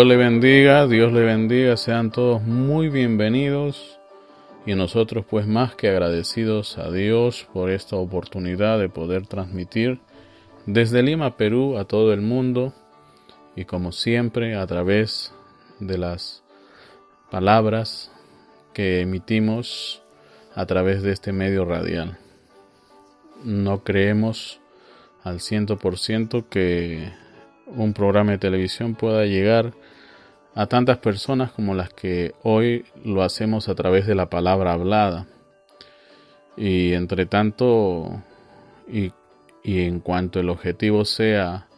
Dios le bendiga, Dios le bendiga, sean todos muy bienvenidos y nosotros pues más que agradecidos a Dios por esta oportunidad de poder transmitir desde Lima, Perú, a todo el mundo y como siempre a través de las palabras que emitimos a través de este medio radial. No creemos al ciento por ciento que un programa de televisión pueda llegar a tantas personas como las que hoy lo hacemos a través de la palabra hablada. Y entre tanto, y, y en cuanto el objetivo sea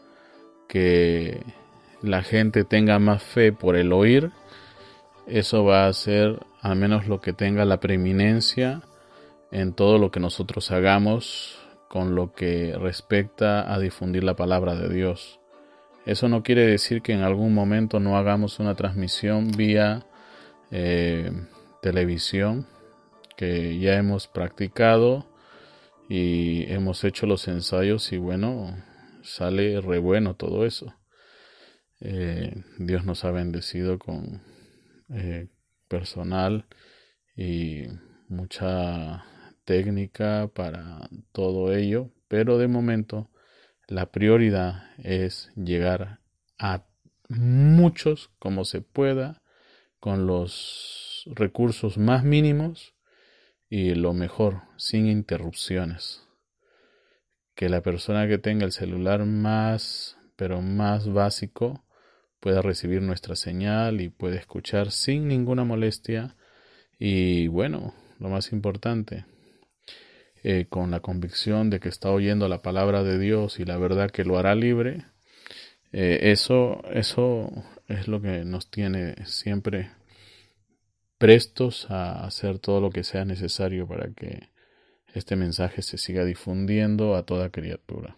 que la gente tenga más fe por el oír, eso va a ser al menos lo que tenga la preeminencia en todo lo que nosotros hagamos con lo que respecta a difundir la palabra de Dios. Eso no quiere decir que en algún momento no hagamos una transmisión vía eh, televisión, que ya hemos practicado y hemos hecho los ensayos y bueno, sale re bueno todo eso. Eh, Dios nos ha bendecido con eh, personal y mucha técnica para todo ello, pero de momento la prioridad es llegar a muchos como se pueda con los recursos más mínimos y lo mejor, sin interrupciones. Que la persona que tenga el celular más, pero más básico, pueda recibir nuestra señal y puede escuchar sin ninguna molestia. Y bueno, lo más importante, eh, con la convicción de que está oyendo la palabra de Dios y la verdad que lo hará libre, eh, eso, eso es lo que nos tiene siempre prestos a hacer todo lo que sea necesario para que este mensaje se siga difundiendo a toda criatura.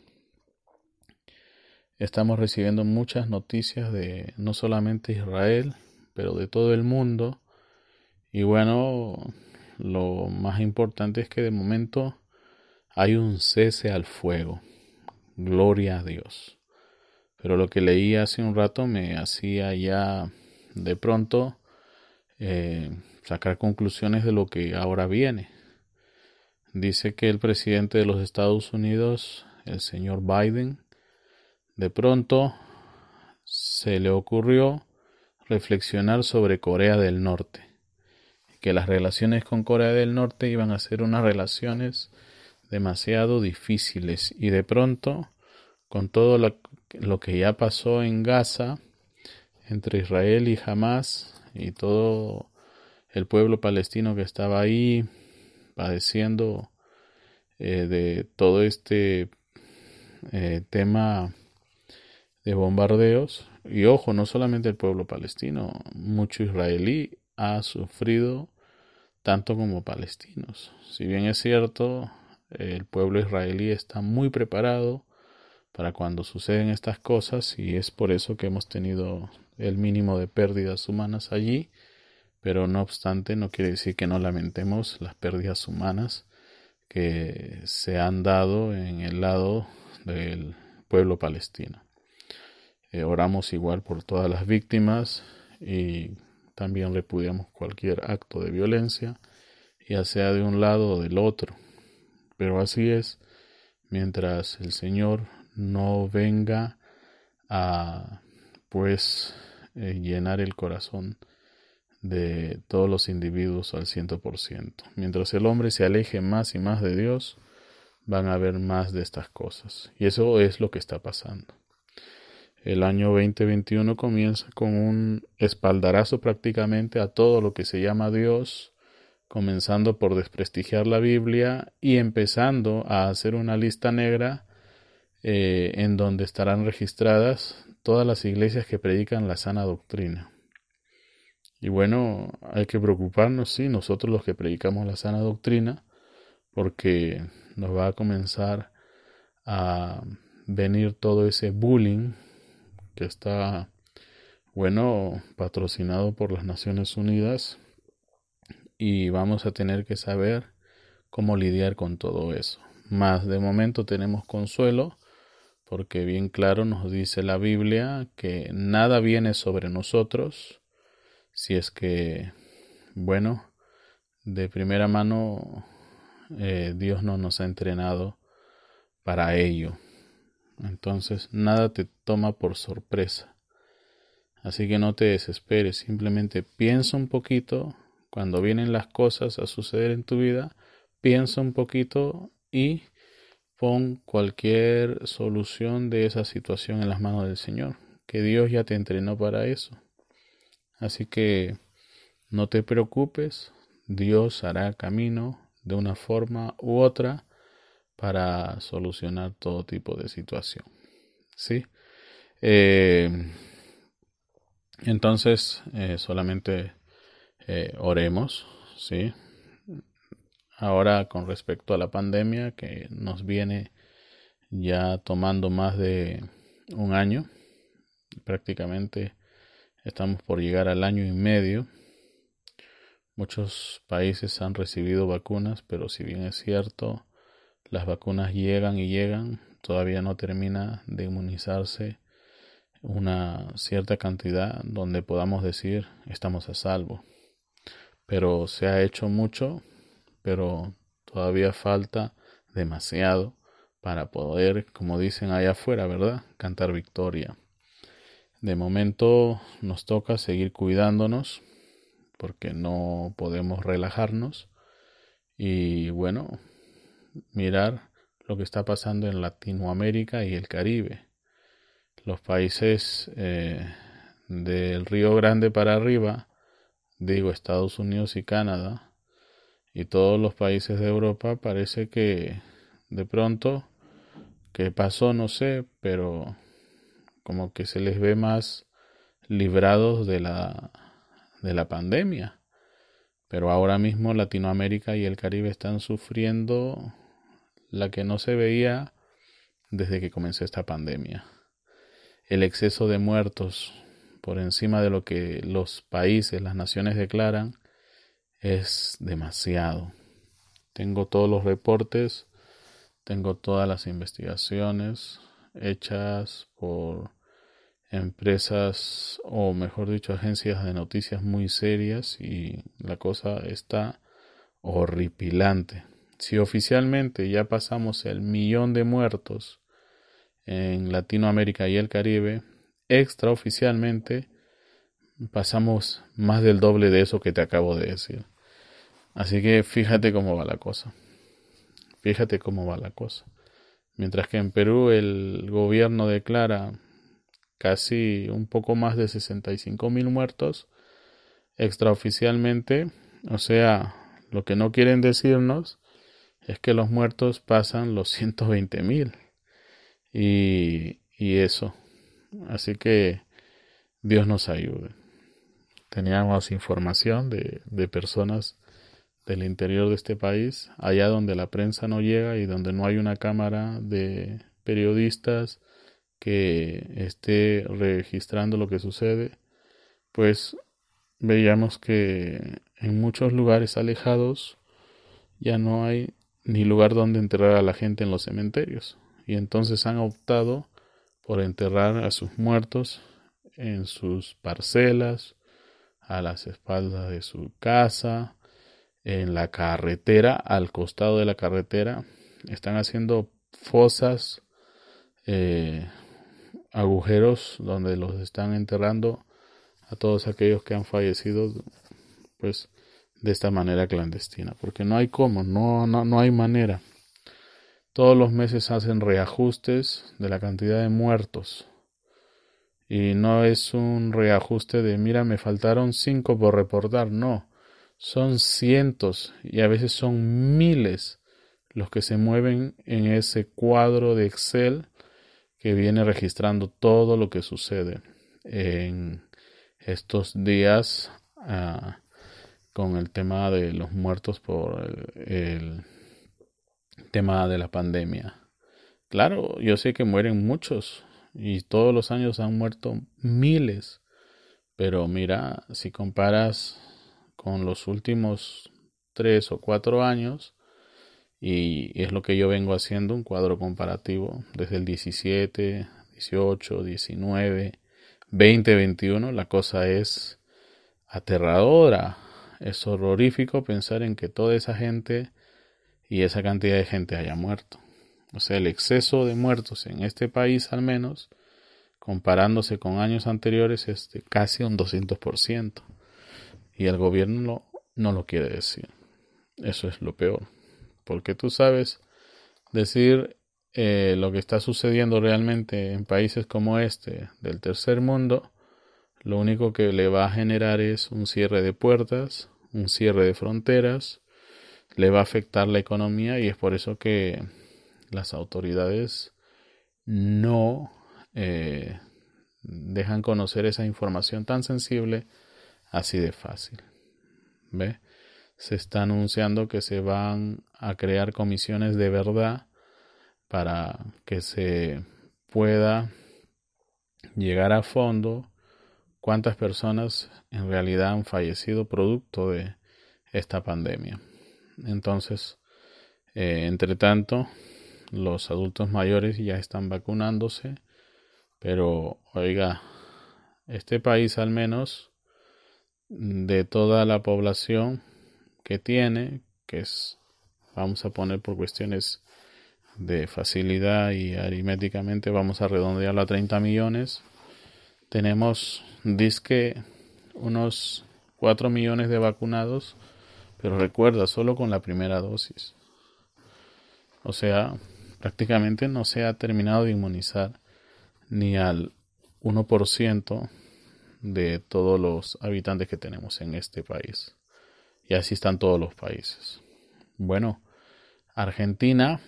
Estamos recibiendo muchas noticias de no solamente Israel, pero de todo el mundo. Y bueno, lo más importante es que de momento hay un cese al fuego. Gloria a Dios. Pero lo que leí hace un rato me hacía ya de pronto eh, sacar conclusiones de lo que ahora viene. Dice que el presidente de los Estados Unidos, el señor Biden, de pronto se le ocurrió reflexionar sobre Corea del Norte, que las relaciones con Corea del Norte iban a ser unas relaciones demasiado difíciles y de pronto con todo lo, que ya pasó en Gaza entre Israel y Hamas y todo el pueblo palestino que estaba ahí padeciendo eh, de todo este eh, tema de bombardeos. Y ojo, no solamente el pueblo palestino, mucho israelí ha sufrido tanto como palestinos. Si bien es cierto, el pueblo israelí está muy preparado para cuando suceden estas cosas y es por eso que hemos tenido el mínimo de pérdidas humanas allí, pero no obstante no quiere decir que no lamentemos las pérdidas humanas que se han dado en el lado del pueblo palestino. Eh, oramos igual por todas las víctimas y también repudiamos cualquier acto de violencia, ya sea de un lado o del otro. Pero así es, mientras el Señor no venga a pues eh, llenar el corazón de todos los individuos al ciento por ciento. Mientras el hombre se aleje más y más de Dios, van a haber más de estas cosas. Y eso es lo que está pasando. El año 2021 comienza con un espaldarazo prácticamente a todo lo que se llama Dios, comenzando por desprestigiar la Biblia y empezando a hacer una lista negra eh, en donde estarán registradas todas las iglesias que predican la sana doctrina. Y bueno, hay que preocuparnos, sí, nosotros los que predicamos la sana doctrina, porque nos va a comenzar a venir todo ese bullying que está, bueno, patrocinado por las Naciones Unidas y vamos a tener que saber cómo lidiar con todo eso. Más de momento tenemos consuelo porque bien claro nos dice la Biblia que nada viene sobre nosotros si es que, bueno, de primera mano eh, Dios no nos ha entrenado para ello. Entonces nada te toma por sorpresa. Así que no te desesperes, simplemente piensa un poquito cuando vienen las cosas a suceder en tu vida, piensa un poquito y pon cualquier solución de esa situación en las manos del Señor, que Dios ya te entrenó para eso. Así que no te preocupes, Dios hará camino de una forma u otra para solucionar todo tipo de situación. ¿Sí? Eh, entonces, eh, solamente eh, oremos, ¿sí? Ahora con respecto a la pandemia que nos viene ya tomando más de un año, prácticamente estamos por llegar al año y medio. Muchos países han recibido vacunas, pero si bien es cierto, las vacunas llegan y llegan, todavía no termina de inmunizarse una cierta cantidad donde podamos decir estamos a salvo pero se ha hecho mucho, pero todavía falta demasiado para poder, como dicen allá afuera, ¿verdad? Cantar victoria. De momento nos toca seguir cuidándonos porque no podemos relajarnos y bueno, mirar lo que está pasando en Latinoamérica y el Caribe. Los países eh, del Río Grande para arriba digo Estados Unidos y Canadá y todos los países de Europa parece que de pronto que pasó no sé pero como que se les ve más librados de la de la pandemia pero ahora mismo Latinoamérica y el Caribe están sufriendo la que no se veía desde que comenzó esta pandemia el exceso de muertos por encima de lo que los países, las naciones declaran, es demasiado. Tengo todos los reportes, tengo todas las investigaciones hechas por empresas o mejor dicho agencias de noticias muy serias y la cosa está horripilante. Si oficialmente ya pasamos el millón de muertos en Latinoamérica y el Caribe, extraoficialmente pasamos más del doble de eso que te acabo de decir. Así que fíjate cómo va la cosa. Fíjate cómo va la cosa. Mientras que en Perú el gobierno declara casi un poco más de 65 mil muertos extraoficialmente, o sea, lo que no quieren decirnos es que los muertos pasan los 120 mil. Y, y eso, Así que Dios nos ayude. Teníamos información de, de personas del interior de este país, allá donde la prensa no llega y donde no hay una cámara de periodistas que esté registrando lo que sucede, pues veíamos que en muchos lugares alejados ya no hay ni lugar donde enterrar a la gente en los cementerios y entonces han optado por enterrar a sus muertos en sus parcelas, a las espaldas de su casa, en la carretera, al costado de la carretera. Están haciendo fosas, eh, agujeros donde los están enterrando a todos aquellos que han fallecido, pues de esta manera clandestina, porque no hay cómo, no, no, no hay manera. Todos los meses hacen reajustes de la cantidad de muertos. Y no es un reajuste de, mira, me faltaron cinco por reportar. No, son cientos y a veces son miles los que se mueven en ese cuadro de Excel que viene registrando todo lo que sucede en estos días ah, con el tema de los muertos por el tema de la pandemia. Claro, yo sé que mueren muchos y todos los años han muerto miles, pero mira, si comparas con los últimos tres o cuatro años y es lo que yo vengo haciendo, un cuadro comparativo desde el 17, 18, 19, 20, 21. La cosa es aterradora, es horrorífico pensar en que toda esa gente y esa cantidad de gente haya muerto. O sea, el exceso de muertos en este país al menos, comparándose con años anteriores, es casi un 200%. Y el gobierno no lo quiere decir. Eso es lo peor. Porque tú sabes decir eh, lo que está sucediendo realmente en países como este del tercer mundo, lo único que le va a generar es un cierre de puertas, un cierre de fronteras, le va a afectar la economía y es por eso que las autoridades no eh, dejan conocer esa información tan sensible así de fácil. ¿Ve? Se está anunciando que se van a crear comisiones de verdad para que se pueda llegar a fondo cuántas personas en realidad han fallecido producto de esta pandemia. Entonces, eh, entre tanto, los adultos mayores ya están vacunándose, pero oiga, este país al menos de toda la población que tiene, que es, vamos a poner por cuestiones de facilidad y aritméticamente vamos a redondearlo a 30 millones, tenemos disque unos 4 millones de vacunados, pero recuerda, solo con la primera dosis. O sea, prácticamente no se ha terminado de inmunizar ni al 1% de todos los habitantes que tenemos en este país. Y así están todos los países. Bueno, Argentina,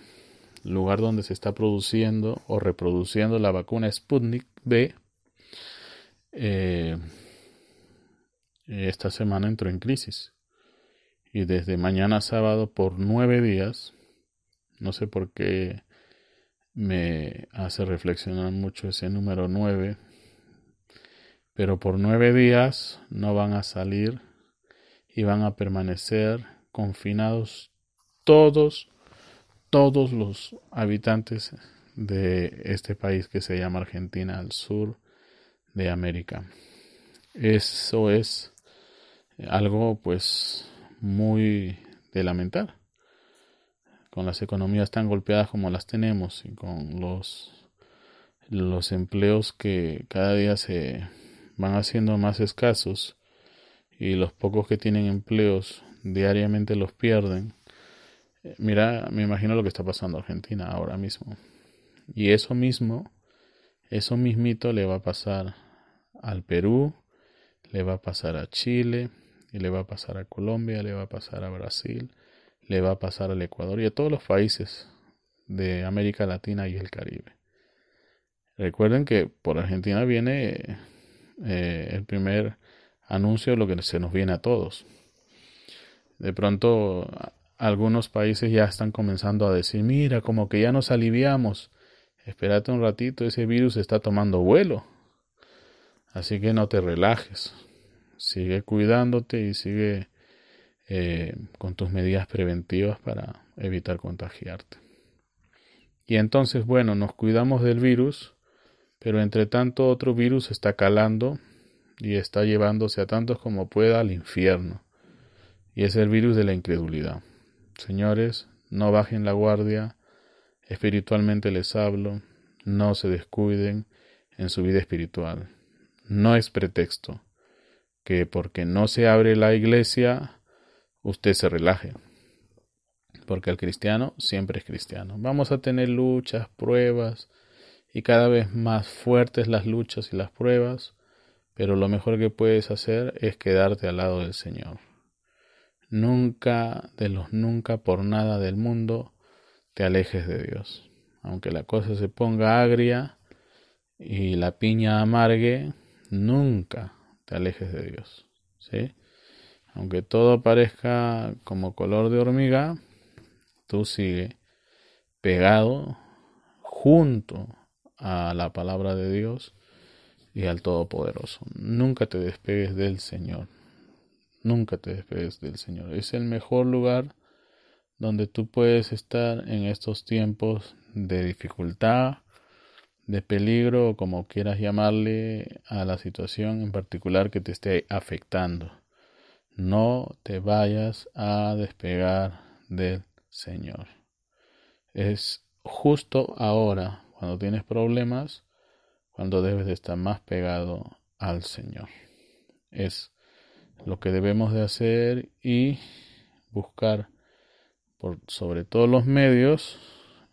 lugar donde se está produciendo o reproduciendo la vacuna Sputnik B, eh, esta semana entró en crisis. Y desde mañana sábado por nueve días, no sé por qué me hace reflexionar mucho ese número nueve, pero por nueve días no van a salir y van a permanecer confinados todos, todos los habitantes de este país que se llama Argentina al sur de América. Eso es algo pues muy de lamentar. Con las economías tan golpeadas como las tenemos y con los los empleos que cada día se van haciendo más escasos y los pocos que tienen empleos diariamente los pierden. Eh, mira, me imagino lo que está pasando en Argentina ahora mismo. Y eso mismo, eso mismito le va a pasar al Perú, le va a pasar a Chile, y le va a pasar a Colombia, le va a pasar a Brasil, le va a pasar al Ecuador y a todos los países de América Latina y el Caribe. Recuerden que por Argentina viene eh, el primer anuncio de lo que se nos viene a todos. De pronto algunos países ya están comenzando a decir, mira, como que ya nos aliviamos, espérate un ratito, ese virus está tomando vuelo. Así que no te relajes. Sigue cuidándote y sigue eh, con tus medidas preventivas para evitar contagiarte. Y entonces, bueno, nos cuidamos del virus, pero entre tanto otro virus está calando y está llevándose a tantos como pueda al infierno. Y es el virus de la incredulidad. Señores, no bajen la guardia, espiritualmente les hablo, no se descuiden en su vida espiritual. No es pretexto que porque no se abre la iglesia, usted se relaje. Porque el cristiano siempre es cristiano. Vamos a tener luchas, pruebas, y cada vez más fuertes las luchas y las pruebas, pero lo mejor que puedes hacer es quedarte al lado del Señor. Nunca, de los nunca por nada del mundo, te alejes de Dios. Aunque la cosa se ponga agria y la piña amargue, nunca te alejes de Dios. ¿sí? Aunque todo parezca como color de hormiga, tú sigue pegado junto a la palabra de Dios y al Todopoderoso. Nunca te despegues del Señor. Nunca te despegues del Señor. Es el mejor lugar donde tú puedes estar en estos tiempos de dificultad, de peligro o como quieras llamarle a la situación en particular que te esté afectando. No te vayas a despegar del Señor. Es justo ahora, cuando tienes problemas, cuando debes de estar más pegado al Señor. Es lo que debemos de hacer y buscar por sobre todos los medios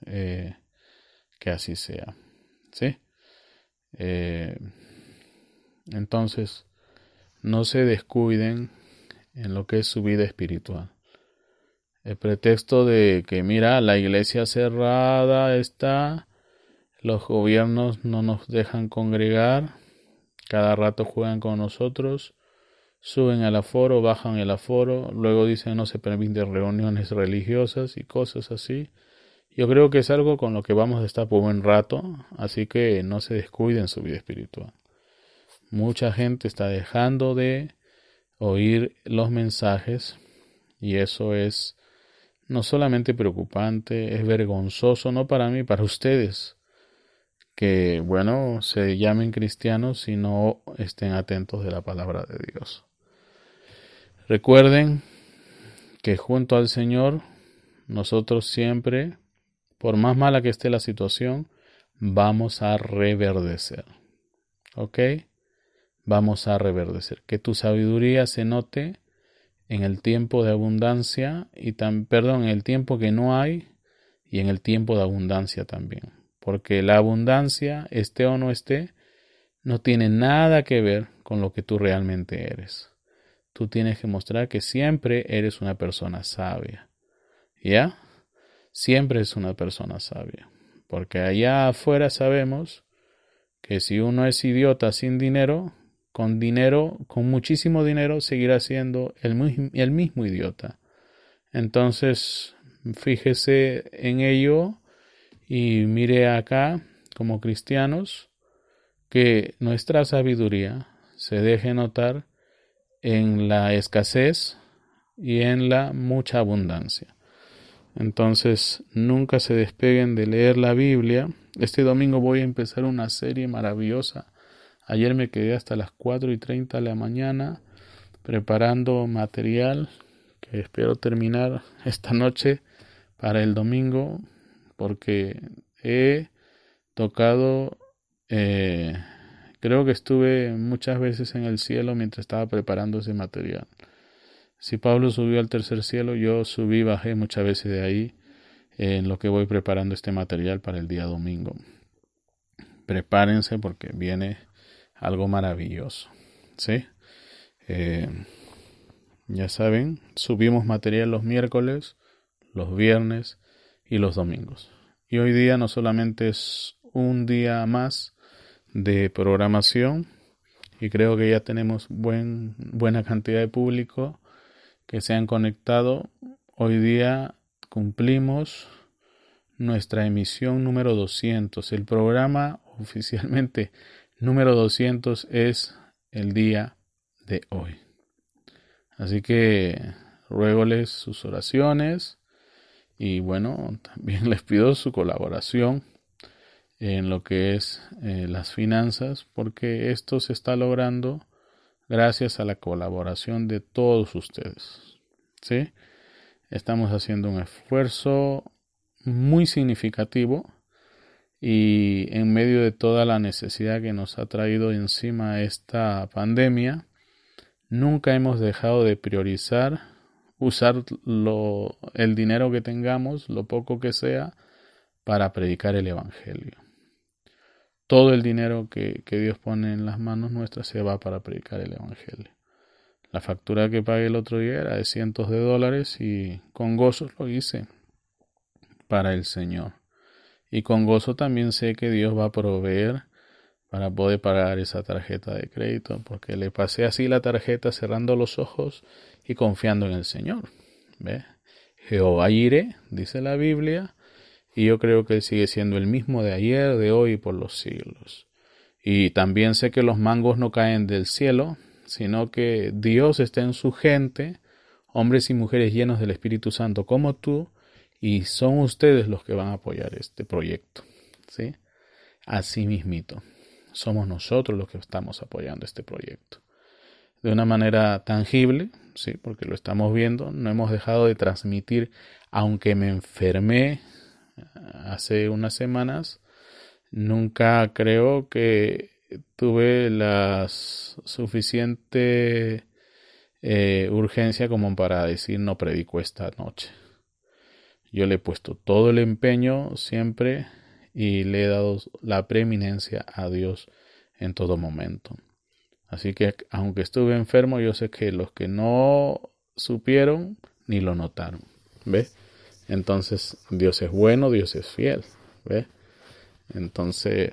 eh, que así sea. ¿Sí? Eh, entonces, no se descuiden en lo que es su vida espiritual. El pretexto de que, mira, la iglesia cerrada está, los gobiernos no nos dejan congregar, cada rato juegan con nosotros, suben al aforo, bajan el aforo, luego dicen no se permiten reuniones religiosas y cosas así. Yo creo que es algo con lo que vamos a estar por buen rato, así que no se descuiden su vida espiritual. Mucha gente está dejando de oír los mensajes y eso es no solamente preocupante, es vergonzoso, no para mí, para ustedes, que, bueno, se llamen cristianos y no estén atentos de la palabra de Dios. Recuerden que junto al Señor nosotros siempre, por más mala que esté la situación, vamos a reverdecer. ¿Ok? Vamos a reverdecer. Que tu sabiduría se note en el tiempo de abundancia y tan, perdón, en el tiempo que no hay y en el tiempo de abundancia también. Porque la abundancia, esté o no esté, no tiene nada que ver con lo que tú realmente eres tú tienes que mostrar que siempre eres una persona sabia. ¿Ya? Siempre es una persona sabia. Porque allá afuera sabemos que si uno es idiota sin dinero, con dinero, con muchísimo dinero, seguirá siendo el, el mismo idiota. Entonces, fíjese en ello y mire acá, como cristianos, que nuestra sabiduría se deje notar en la escasez y en la mucha abundancia. Entonces, nunca se despeguen de leer la Biblia. Este domingo voy a empezar una serie maravillosa. Ayer me quedé hasta las 4 y 30 de la mañana preparando material que espero terminar esta noche para el domingo porque he tocado eh, Creo que estuve muchas veces en el cielo mientras estaba preparando ese material. Si Pablo subió al tercer cielo, yo subí, bajé muchas veces de ahí en lo que voy preparando este material para el día domingo. Prepárense porque viene algo maravilloso. ¿Sí? Eh, ya saben, subimos material los miércoles, los viernes y los domingos. Y hoy día no solamente es un día más, de programación y creo que ya tenemos buen, buena cantidad de público que se han conectado. Hoy día cumplimos nuestra emisión número 200. El programa oficialmente número 200 es el día de hoy. Así que ruegoles sus oraciones y bueno, también les pido su colaboración en lo que es eh, las finanzas, porque esto se está logrando gracias a la colaboración de todos ustedes. ¿sí? Estamos haciendo un esfuerzo muy significativo y en medio de toda la necesidad que nos ha traído encima esta pandemia, nunca hemos dejado de priorizar usar lo, el dinero que tengamos, lo poco que sea, para predicar el Evangelio todo el dinero que, Dios pone en las manos nuestras se va para predicar el Evangelio. La factura que pagué el otro día era de cientos de dólares y con gozo lo hice para el Señor. Y con gozo también sé que Dios va a proveer para poder pagar esa tarjeta de crédito, porque le pasé así la tarjeta cerrando los ojos y confiando en el Señor. ¿Ve? Jehová iré, dice la Biblia, y yo creo que Él sigue siendo el mismo de ayer, de hoy y por los siglos. Y también sé que los mangos no caen del cielo, sino que Dios está en su gente, hombres y mujeres llenos del Espíritu Santo como tú, y son ustedes los que van a apoyar este proyecto. ¿sí? Así mismito, somos nosotros los que estamos apoyando este proyecto. De una manera tangible, sí, porque lo estamos viendo, no hemos dejado de transmitir, aunque me enfermé hace unas semanas, nunca creo que tuve la suficiente eh, urgencia como para decir no predico esta noche. Yo le he puesto todo el empeño siempre y le he dado la preeminencia a Dios en todo momento. Así que aunque estuve enfermo, yo sé que los que no supieron ni lo notaron. ¿Ve? Entonces Dios es bueno, Dios es fiel. ¿Ve? Entonces,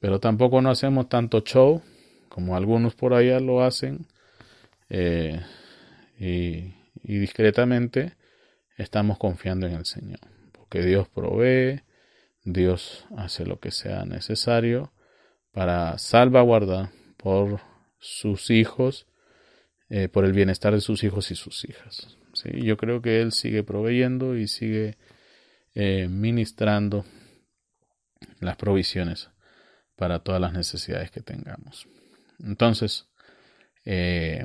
pero tampoco no hacemos tanto show como algunos por allá lo hacen. Eh, y, y discretamente estamos confiando en el Señor. Porque Dios provee, Dios hace lo que sea necesario para salvaguardar por sus hijos, eh, por el bienestar de sus hijos y sus hijas. Yo creo que Él sigue proveyendo y sigue eh, ministrando las provisiones para todas las necesidades que tengamos. Entonces, eh,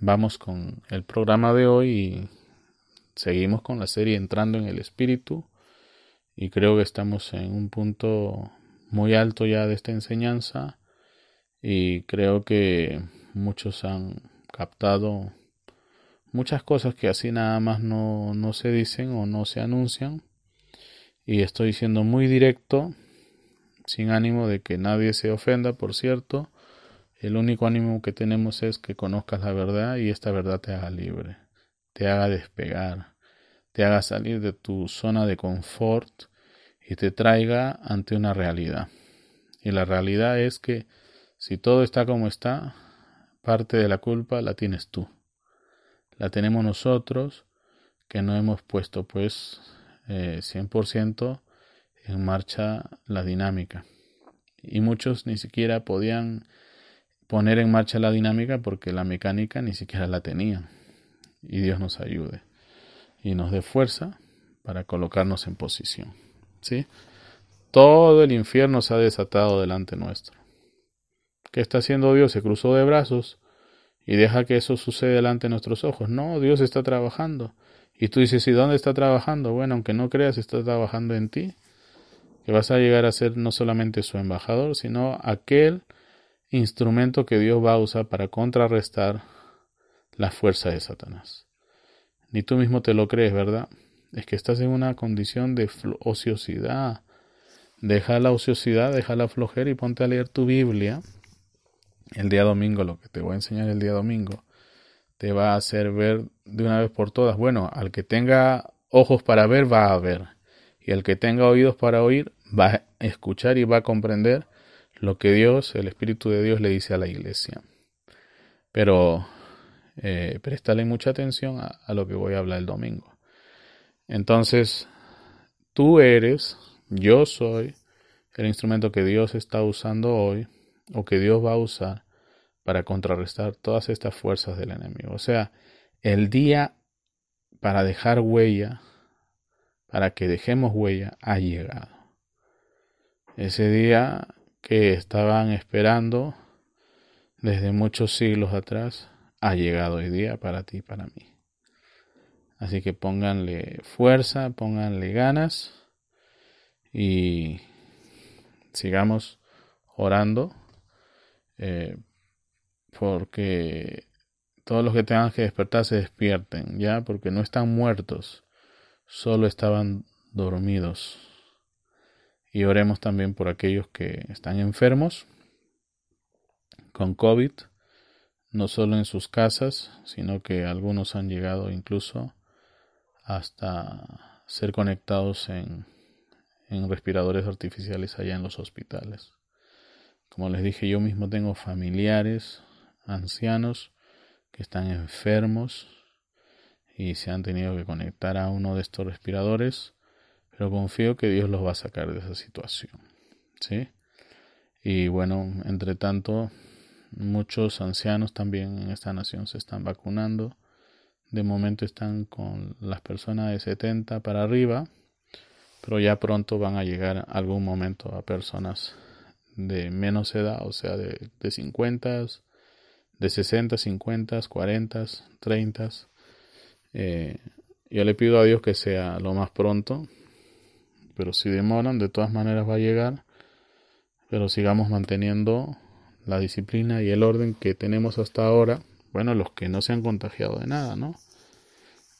vamos con el programa de hoy y seguimos con la serie entrando en el espíritu y creo que estamos en un punto muy alto ya de esta enseñanza y creo que muchos han captado muchas cosas que así nada más no, no se dicen o no se anuncian. Y estoy siendo muy directo sin ánimo de que nadie se ofenda por cierto. El único ánimo que tenemos es que conozcas la verdad y esta verdad te haga libre te haga despegar te haga salir de tu zona de confort y te traiga ante una realidad. Y la realidad es que si todo está como está, parte de la culpa la tienes tú. La tenemos nosotros que no hemos puesto pues eh, 100% en marcha la dinámica. Y muchos ni siquiera podían poner en marcha la dinámica porque la mecánica ni siquiera la tenían. Y Dios nos ayude y nos dé fuerza para colocarnos en posición. ¿Sí? Todo el infierno se ha desatado delante nuestro. ¿Qué está haciendo Dios? Se cruzó de brazos y deja que eso suceda delante de nuestros ojos. No, Dios está trabajando. Y tú dices, ¿y dónde está trabajando? Bueno, aunque no creas, está trabajando en ti. Que vas a llegar a ser no solamente su embajador, sino aquel instrumento que Dios va a usar para contrarrestar la fuerza de Satanás. Ni tú mismo te lo crees, ¿verdad? Es que estás en una condición de ociosidad. Deja la ociosidad, deja la flojera y ponte a leer tu Biblia el día domingo, lo que te voy a enseñar el día domingo, te va a hacer ver de una vez por todas. Bueno, al que tenga ojos para ver, va a ver. Y al que tenga oídos para oír, va a escuchar y va a comprender lo que Dios, el Espíritu de Dios, le dice a la iglesia. Pero eh, préstale mucha atención a, a lo que voy a hablar el domingo. Entonces, tú eres, yo soy, el instrumento que Dios está usando hoy o que Dios va a usar para contrarrestar todas estas fuerzas del enemigo. O sea, el día para dejar huella, para que dejemos huella, ha llegado. Ese día que estaban esperando desde muchos siglos atrás, ha llegado hoy día para ti y para mí. Así que pónganle fuerza, pónganle ganas y sigamos orando eh, porque todos los que tengan que despertar se despierten, ya, porque no están muertos, solo estaban dormidos. Y oremos también por aquellos que están enfermos con COVID, no solo en sus casas, sino que algunos han llegado incluso hasta ser conectados en, en respiradores artificiales allá en los hospitales. Como les dije, yo mismo tengo familiares ancianos que están enfermos y se han tenido que conectar a uno de estos respiradores, pero confío que Dios los va a sacar de esa situación. ¿Sí? Y bueno, entre tanto, muchos ancianos también en esta nación se están vacunando de momento están con las personas de 70 para arriba, pero ya pronto van a llegar algún momento a personas de menos edad, o sea, de, de 50, de 60, 50, 40, 30. yo le pido a Dios que sea lo más pronto, pero si demoran, de todas maneras va a llegar, pero sigamos manteniendo la disciplina y el orden que tenemos hasta ahora, bueno, los que no se han contagiado de nada, ¿no?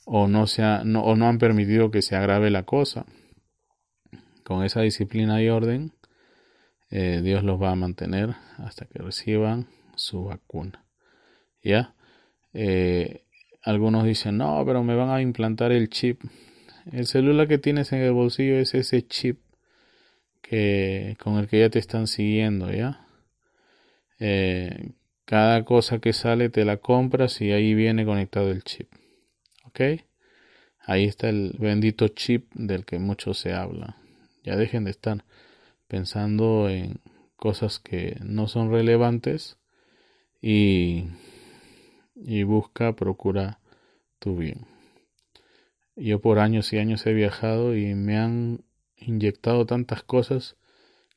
O no, se no, o no han permitido que se agrave la cosa. Con esa disciplina y orden, eh, Dios los va a mantener hasta que reciban su vacuna. ¿Ya? Eh, algunos dicen, no, pero me van a implantar el chip. El celular que tienes en el bolsillo es ese chip que, con el que ya te están siguiendo, ¿ya? Eh, cada cosa que sale te la compras y ahí viene conectado el chip. ¿Ok? Ahí está el bendito chip del que mucho se habla. Ya dejen de estar pensando en cosas que no son relevantes y, y busca, procura tu bien. Yo por años y años he viajado y me han inyectado tantas cosas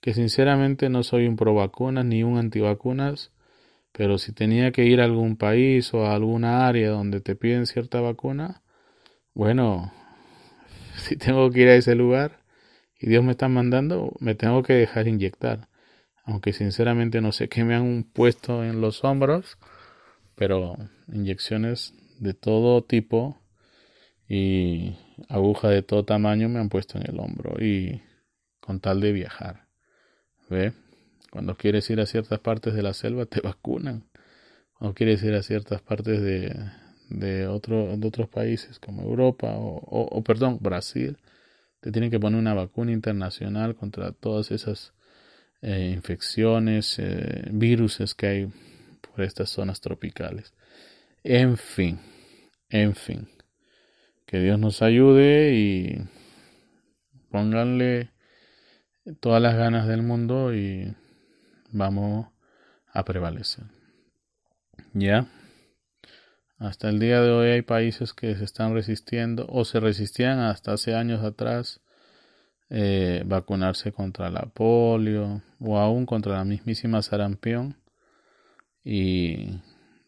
que sinceramente no soy un pro vacunas ni un antivacunas, pero si tenía que ir a algún país o a alguna área donde te piden cierta vacuna, bueno, si tengo que ir a ese lugar y Dios me está mandando, me tengo que dejar inyectar. Aunque sinceramente no sé qué me han puesto en los hombros, pero inyecciones de todo tipo y aguja de todo tamaño me han puesto en el hombro y con tal de viajar. ¿Ve? Cuando quieres ir a ciertas partes de la selva te vacunan. Cuando quieres ir a ciertas partes de, de, otro, de otros países como Europa o, o, perdón, Brasil, tienen que poner una vacuna internacional contra todas esas eh, infecciones, eh, viruses que hay por estas zonas tropicales. En fin, en fin. Que Dios nos ayude y pónganle todas las ganas del mundo y vamos a prevalecer. ¿Ya? Hasta el día de hoy hay países que se están resistiendo o se resistían hasta hace años atrás eh, vacunarse contra la polio o aún contra la mismísima sarampión. Y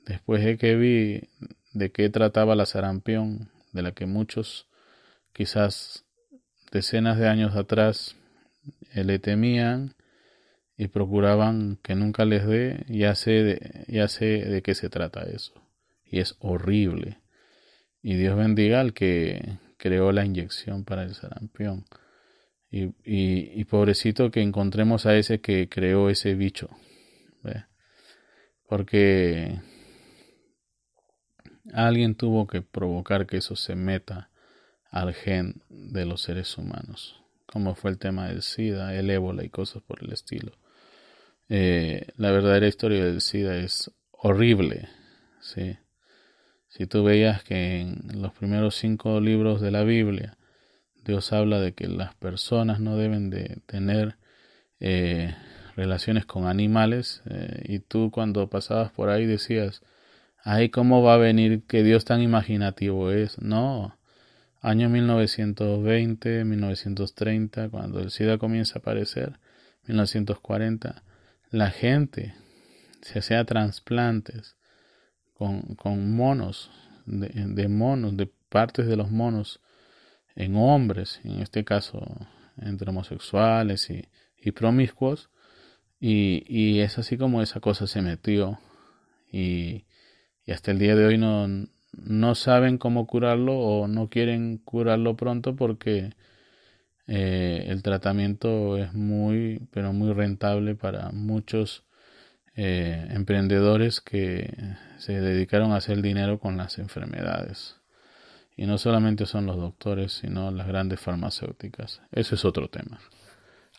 después de que vi de qué trataba la sarampión, de la que muchos quizás decenas de años atrás eh, le temían y procuraban que nunca les dé, ya sé de, ya sé de qué se trata eso. Y es horrible. Y Dios bendiga al que creó la inyección para el sarampión. Y, y, pobrecito que encontremos a ese que creó ese bicho. Porque alguien tuvo que provocar que eso se meta al gen de los seres humanos como fue el tema del SIDA, el ébola y cosas por el estilo. Eh, la verdadera historia del SIDA es horrible, ¿sí? Si tú veías que en los primeros cinco libros de la Biblia Dios habla de que las personas no deben de tener eh, relaciones con animales eh, y tú cuando pasabas por ahí decías, ay, ¿cómo va a venir que Dios tan imaginativo es? No, año 1920, 1930, cuando el SIDA comienza a aparecer, 1940, la gente se hacía trasplantes con, con monos, de, monos, de partes de los monos en hombres, en este caso entre homosexuales y, y promiscuos, y, y, es así como esa cosa se metió. Y, y hasta el día de hoy no, no saben cómo curarlo o no quieren curarlo pronto porque eh, el tratamiento es muy, pero muy rentable para muchos eh, emprendedores que se dedicaron a hacer dinero con las enfermedades. Y no solamente son los doctores, sino las grandes farmacéuticas. Eso es otro tema.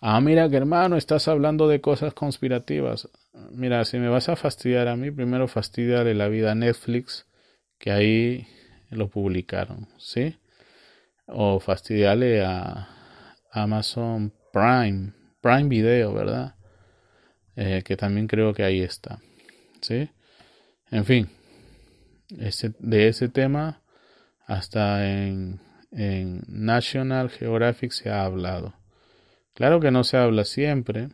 Ah, mira que hermano, estás hablando de cosas conspirativas. Mira, si me vas a fastidiar a mí, primero fastidiarle la vida a Netflix que ahí lo publicaron, ¿sí? O fastidiarle a Amazon Prime, Prime Video, ¿verdad? Eh, que también creo que ahí está, ¿sí? En fin, ese, de ese tema hasta en, en National Geographic se ha hablado. Claro que no se habla siempre,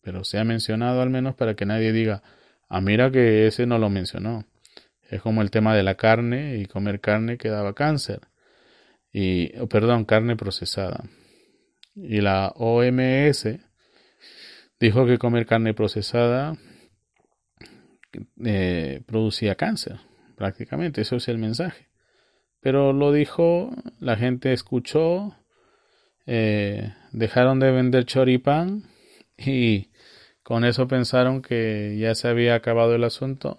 pero se ha mencionado al menos para que nadie diga, ah, mira que ese no lo mencionó. Es como el tema de la carne y comer carne que daba cáncer. Y, perdón, carne procesada. Y la OMS dijo que comer carne procesada eh, producía cáncer, prácticamente. Eso es el mensaje. Pero lo dijo, la gente escuchó, eh, dejaron de vender choripán y con eso pensaron que ya se había acabado el asunto.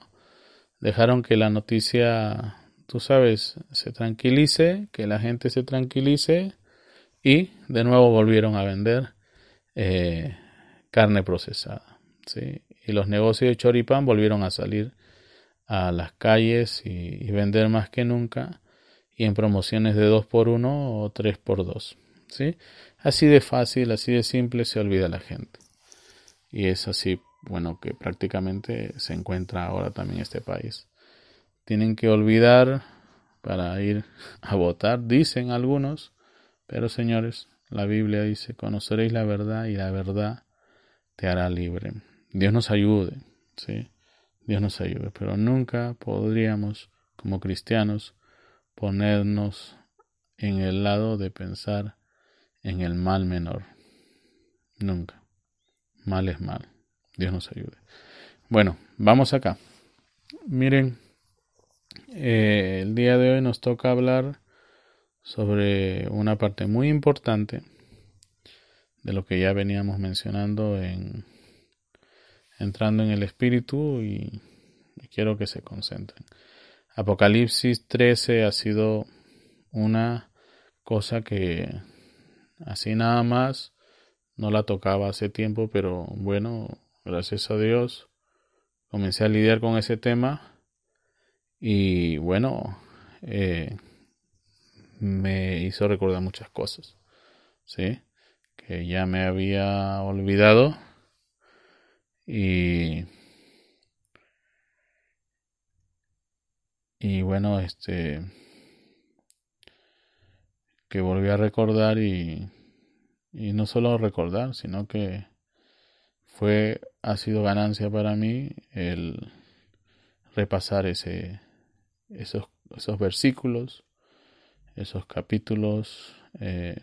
Dejaron que la noticia, tú sabes, se tranquilice, que la gente se tranquilice y de nuevo volvieron a vender eh, carne procesada. ¿sí? Y los negocios de choripán volvieron a salir a las calles y, vender más que nunca y en promociones de 2 por 1 o 3 por 2 ¿sí? Así de fácil, así de simple se olvida la gente. Y es así, bueno, que prácticamente se encuentra ahora también este país. Tienen que olvidar para ir a votar, dicen algunos, pero señores, la Biblia dice, conoceréis la verdad y la verdad te hará libre. Dios nos ayude, ¿sí? Dios nos ayude, pero nunca podríamos, como cristianos, ponernos en el lado de pensar en el mal menor. Nunca. Mal es mal. Dios nos ayude. Bueno, vamos acá. Miren, eh, el día de hoy nos toca hablar sobre una parte muy importante de lo que ya veníamos mencionando en entrando en el espíritu y, quiero que se concentren. Apocalipsis 13 ha sido una cosa que así nada más no la tocaba hace tiempo, pero bueno, gracias a Dios comencé a lidiar con ese tema y bueno, eh, me hizo recordar muchas cosas, ¿sí? Que ya me había olvidado y y bueno, este que volví a recordar y y no solo recordar, sino que fue, ha sido ganancia para mí el repasar ese, esos, esos versículos, esos capítulos eh,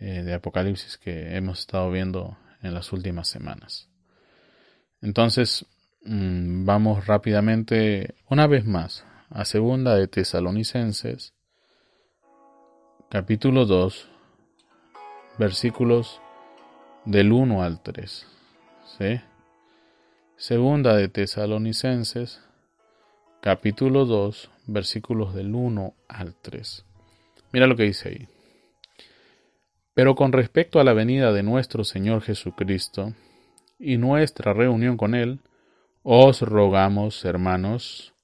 eh, de Apocalipsis que hemos estado viendo en las últimas semanas. Entonces, mm, vamos rápidamente, una vez más, a segunda de Tesalonicenses, capítulo 2, versículos del 1 al 3. ¿sí? Segunda de Tesalonicenses, capítulo 2, versículos del 1 al 3. Mira lo que dice ahí. Pero con respecto a la venida de nuestro Señor Jesucristo y nuestra reunión con Él, os rogamos, hermanos,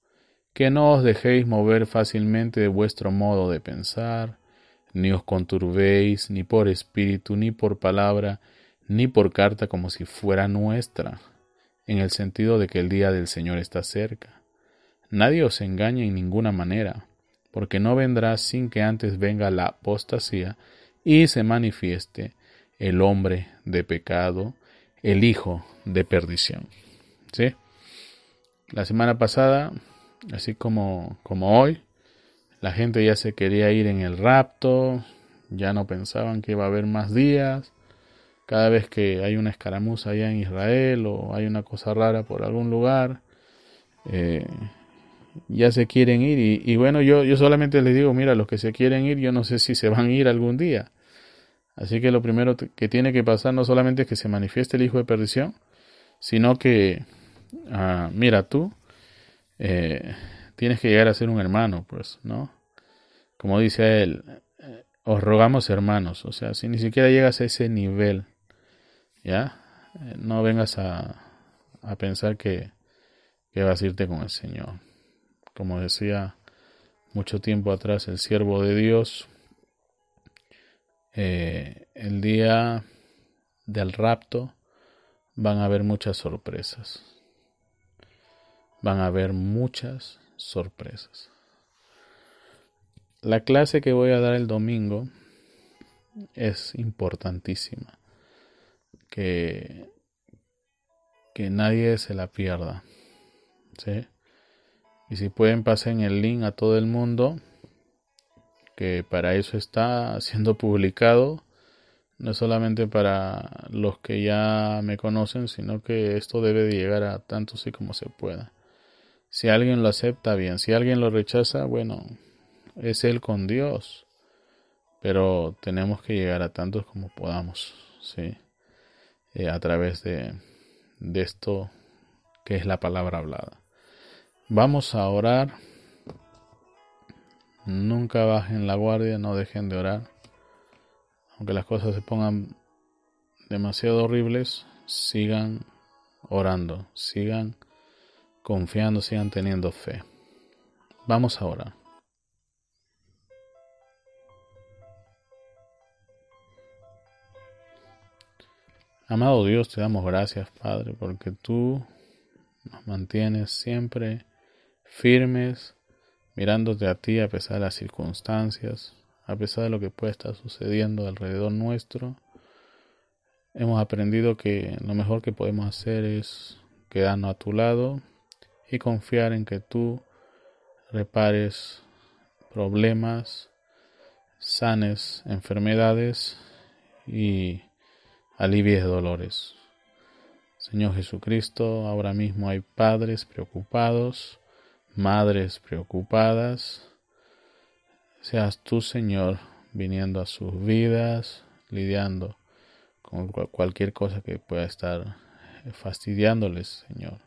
que no os dejéis mover fácilmente de vuestro modo de pensar, ni os conturbéis ni por espíritu, ni por palabra, ni por carta como si fuera nuestra, en el sentido de que el día del Señor está cerca. Nadie os engañe en ninguna manera, porque no vendrá sin que antes venga la apostasía y se manifieste el hombre de pecado, el hijo de perdición. ¿Sí? La semana pasada, así como, como hoy, la gente ya se quería ir en el rapto, ya no pensaban que iba a haber más días. Cada vez que hay una escaramuza allá en Israel o hay una cosa rara por algún lugar, eh, ya se quieren ir. Y, bueno, yo, yo solamente les digo, mira, los que se quieren ir, yo no sé si se van a ir algún día. Así que lo primero que tiene que pasar no solamente es que se manifieste el hijo de perdición, sino que, ah, mira tú, eh, tienes que llegar a ser un hermano, pues, ¿no? Como dice él, eh, os rogamos hermanos, o sea, si ni siquiera llegas a ese nivel, ¿ya? Eh, no vengas a, a pensar que, que vas a irte con el Señor. Como decía mucho tiempo atrás el siervo de Dios, eh, el día del rapto van a haber muchas sorpresas. Van a haber muchas sorpresas. la clase que voy a dar el domingo es importantísima. Que, que nadie se la pierda. ¿sí? Y si pueden, pasen el link a todo el mundo, que para eso está siendo publicado. No solamente para los que ya me conocen, sino que esto debe de llegar a tantos y como se pueda. Si alguien lo acepta, bien. Si alguien lo rechaza, bueno, es él con Dios. Pero tenemos que llegar a tantos como podamos, ¿sí? Eh, a través de, de esto que es la palabra hablada. Vamos a orar. Nunca bajen la guardia, no dejen de orar. Aunque las cosas se pongan demasiado horribles, sigan orando, sigan confiando, sigan teniendo fe. Vamos a orar. Amado Dios, te damos gracias, Padre, porque tú nos mantienes siempre firmes, mirándote a ti a pesar de las circunstancias, a pesar de lo que puede estar sucediendo alrededor nuestro. Hemos aprendido que lo mejor que podemos hacer es quedarnos a tu lado y confiar en que tú repares problemas, sanes enfermedades y alivies dolores. Señor Jesucristo, ahora mismo hay padres preocupados, madres preocupadas. Seas tú, Señor, viniendo a sus vidas, lidiando con cualquier cosa que pueda estar fastidiándoles, Señor.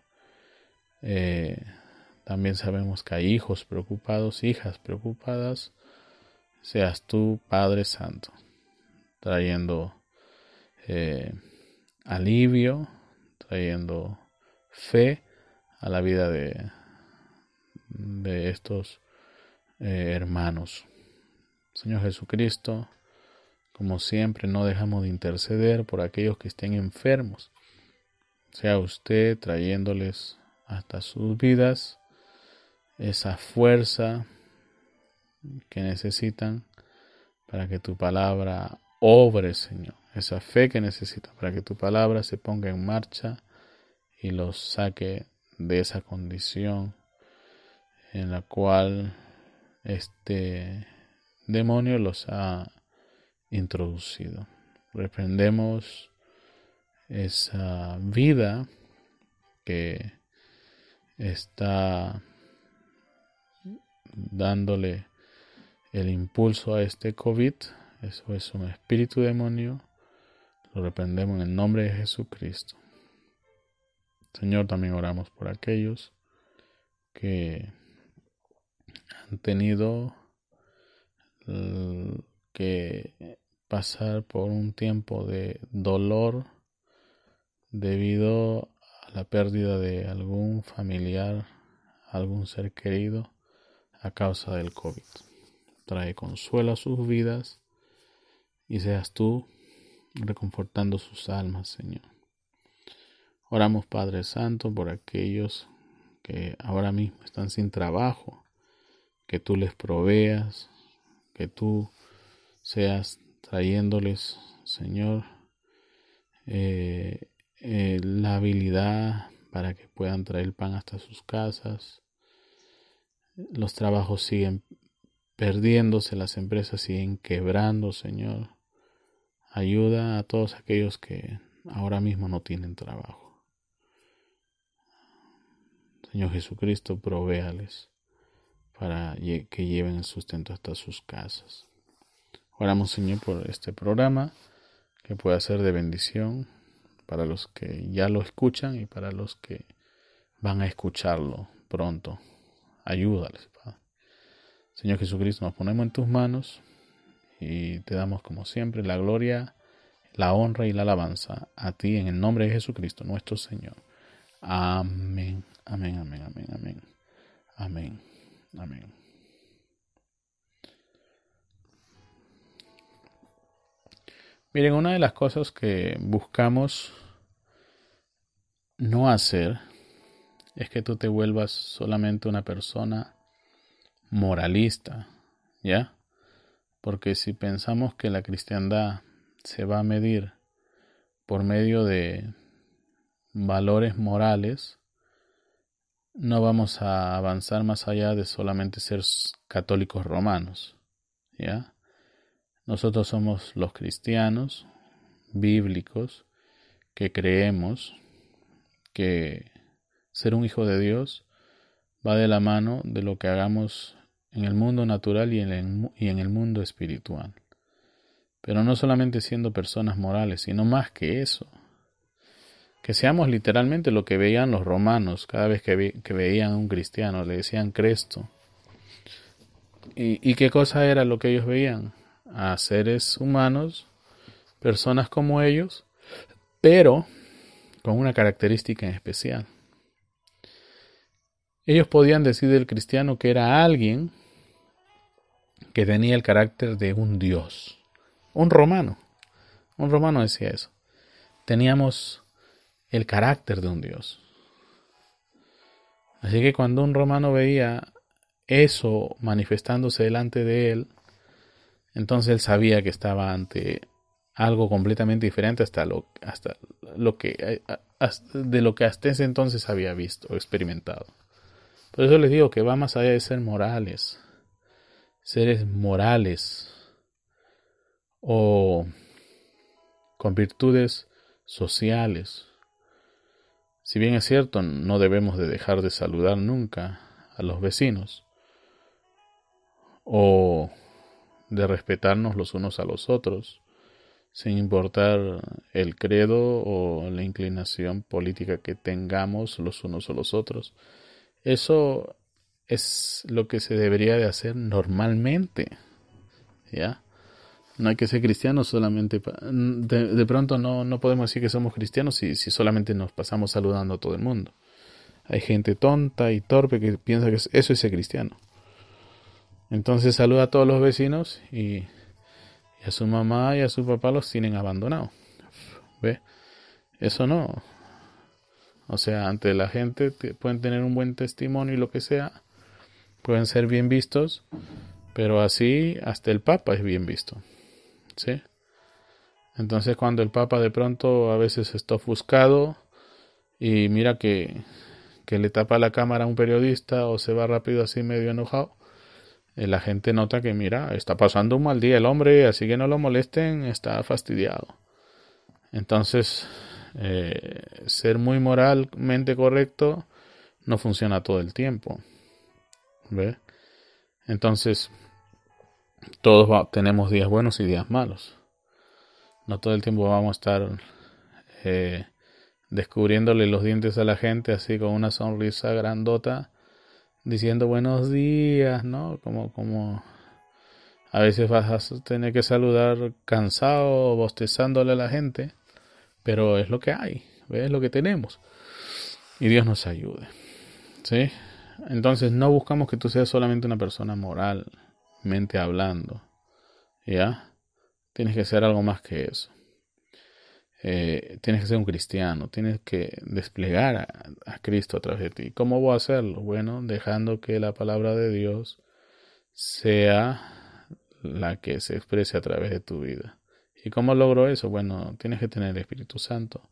Eh, también sabemos que hay hijos preocupados, hijas preocupadas. Seas tú, Padre Santo, trayendo eh, alivio, trayendo fe a la vida de, de estos eh, hermanos. Señor Jesucristo, como siempre, no dejamos de interceder por aquellos que estén enfermos. Sea usted trayéndoles hasta sus vidas esa fuerza que necesitan para que tu palabra obre, Señor. Esa fe que necesitan para que tu palabra se ponga en marcha y los saque de esa condición en la cual este demonio los ha introducido. Reprendemos esa vida que está dándole el impulso a este COVID. Eso es un espíritu demonio. Lo reprendemos en el nombre de Jesucristo. Señor, también oramos por aquellos que tenido que pasar por un tiempo de dolor debido a la pérdida de algún familiar, algún ser querido a causa del COVID. Trae consuelo a sus vidas y seas tú reconfortando sus almas, Señor. Oramos, Padre Santo, por aquellos que ahora mismo están sin trabajo, que tú les proveas, que tú seas trayéndoles, Señor, eh, eh, la habilidad para que puedan traer pan hasta sus casas. Los trabajos siguen perdiéndose, las empresas siguen quebrando, Señor. Ayuda a todos aquellos que ahora mismo no tienen trabajo. Señor Jesucristo, provéales para que lleven el sustento hasta sus casas. Oramos, Señor, por este programa que pueda ser de bendición para los que ya lo escuchan y para los que van a escucharlo pronto. Ayúdales, Padre. Señor Jesucristo, nos ponemos en tus manos y te damos como siempre la gloria, la honra y la alabanza a ti en el nombre de Jesucristo, nuestro Señor. Amén, amén, amén, amén, amén. Amén. Amén. Miren, una de las cosas que buscamos no hacer es que tú te vuelvas solamente una persona moralista ¿Ya? Porque si pensamos que la cristiandad se va a medir por medio de valores morales, no vamos a avanzar más allá de solamente ser católicos romanos. ¿Ya? Nosotros somos los cristianos bíblicos que creemos que ser un hijo de Dios va de la mano de lo que hagamos en el mundo natural y en el, y en el mundo espiritual. Pero no solamente siendo personas morales, sino más que eso. Que seamos literalmente lo que veían los romanos cada vez que, que veían a un cristiano, le decían Cristo. ¿Y, ¿Y qué cosa era lo que ellos veían? A seres humanos, personas como ellos, pero con una característica en especial. Ellos podían decir del cristiano que era alguien que tenía el carácter de un dios, un romano. Un romano decía eso. Teníamos el carácter de un dios. Así que cuando un romano veía eso manifestándose delante de él, entonces él sabía que estaba ante algo completamente diferente hasta lo, hasta lo que eh, de lo que hasta ese entonces había visto o experimentado. Por eso les digo que va más allá de ser morales, seres morales o con virtudes sociales. Si bien es cierto, no debemos de dejar de saludar nunca a los vecinos o de respetarnos los unos a los otros, sin importar el credo o la inclinación política que tengamos los unos o los otros. Eso es lo que se debería de hacer normalmente. ¿Ya? No hay que ser cristianos solamente. De, pronto no, no podemos decir que somos cristianos si, si solamente nos pasamos saludando a todo el mundo. Hay gente tonta y torpe que piensa que eso es ser cristiano. Entonces saluda a todos los vecinos y, y a su mamá y a su papá los tienen abandonados. ¿Ve? Eso no. O sea, ante la gente pueden tener un buen testimonio y lo que sea, pueden ser bien vistos, pero así hasta el Papa es bien visto. ¿Sí? Entonces cuando el Papa de pronto a veces está ofuscado y mira que, que le tapa la cámara a un periodista o se va rápido así medio enojado, eh, la gente nota que mira, está pasando un mal día el hombre, así que no lo molesten, está fastidiado. Entonces, eh, ser muy moralmente correcto no funciona todo el tiempo. ¿Ve? Entonces, todos tenemos días buenos y días malos. No todo el tiempo vamos a estar eh, descubriéndole los dientes a la gente así con una sonrisa grandota, diciendo buenos días, ¿no? Como, como a veces vas a tener que saludar cansado, bostezándole a la gente, pero es lo que hay, es lo que tenemos. Y Dios nos ayude. ¿Sí? Entonces no buscamos que tú seas solamente una persona moralmente hablando. ¿Ya? Tienes que ser algo más que eso. Eh, tienes que ser un cristiano, tienes que desplegar a, Cristo a través de ti. ¿Cómo voy a hacerlo? Bueno, dejando que la palabra de Dios sea la que se exprese a través de tu vida. ¿Y cómo logro eso? Bueno, tienes que tener el Espíritu Santo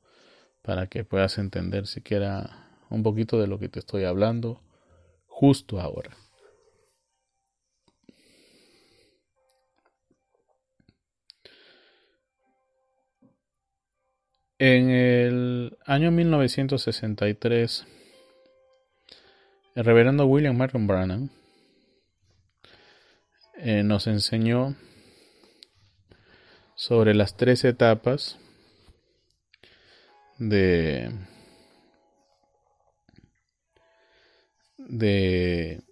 para que puedas entender siquiera un poquito de lo que te estoy hablando justo ahora. En el año 1963, el reverendo William Markham Branham eh, nos enseñó sobre las tres etapas de, de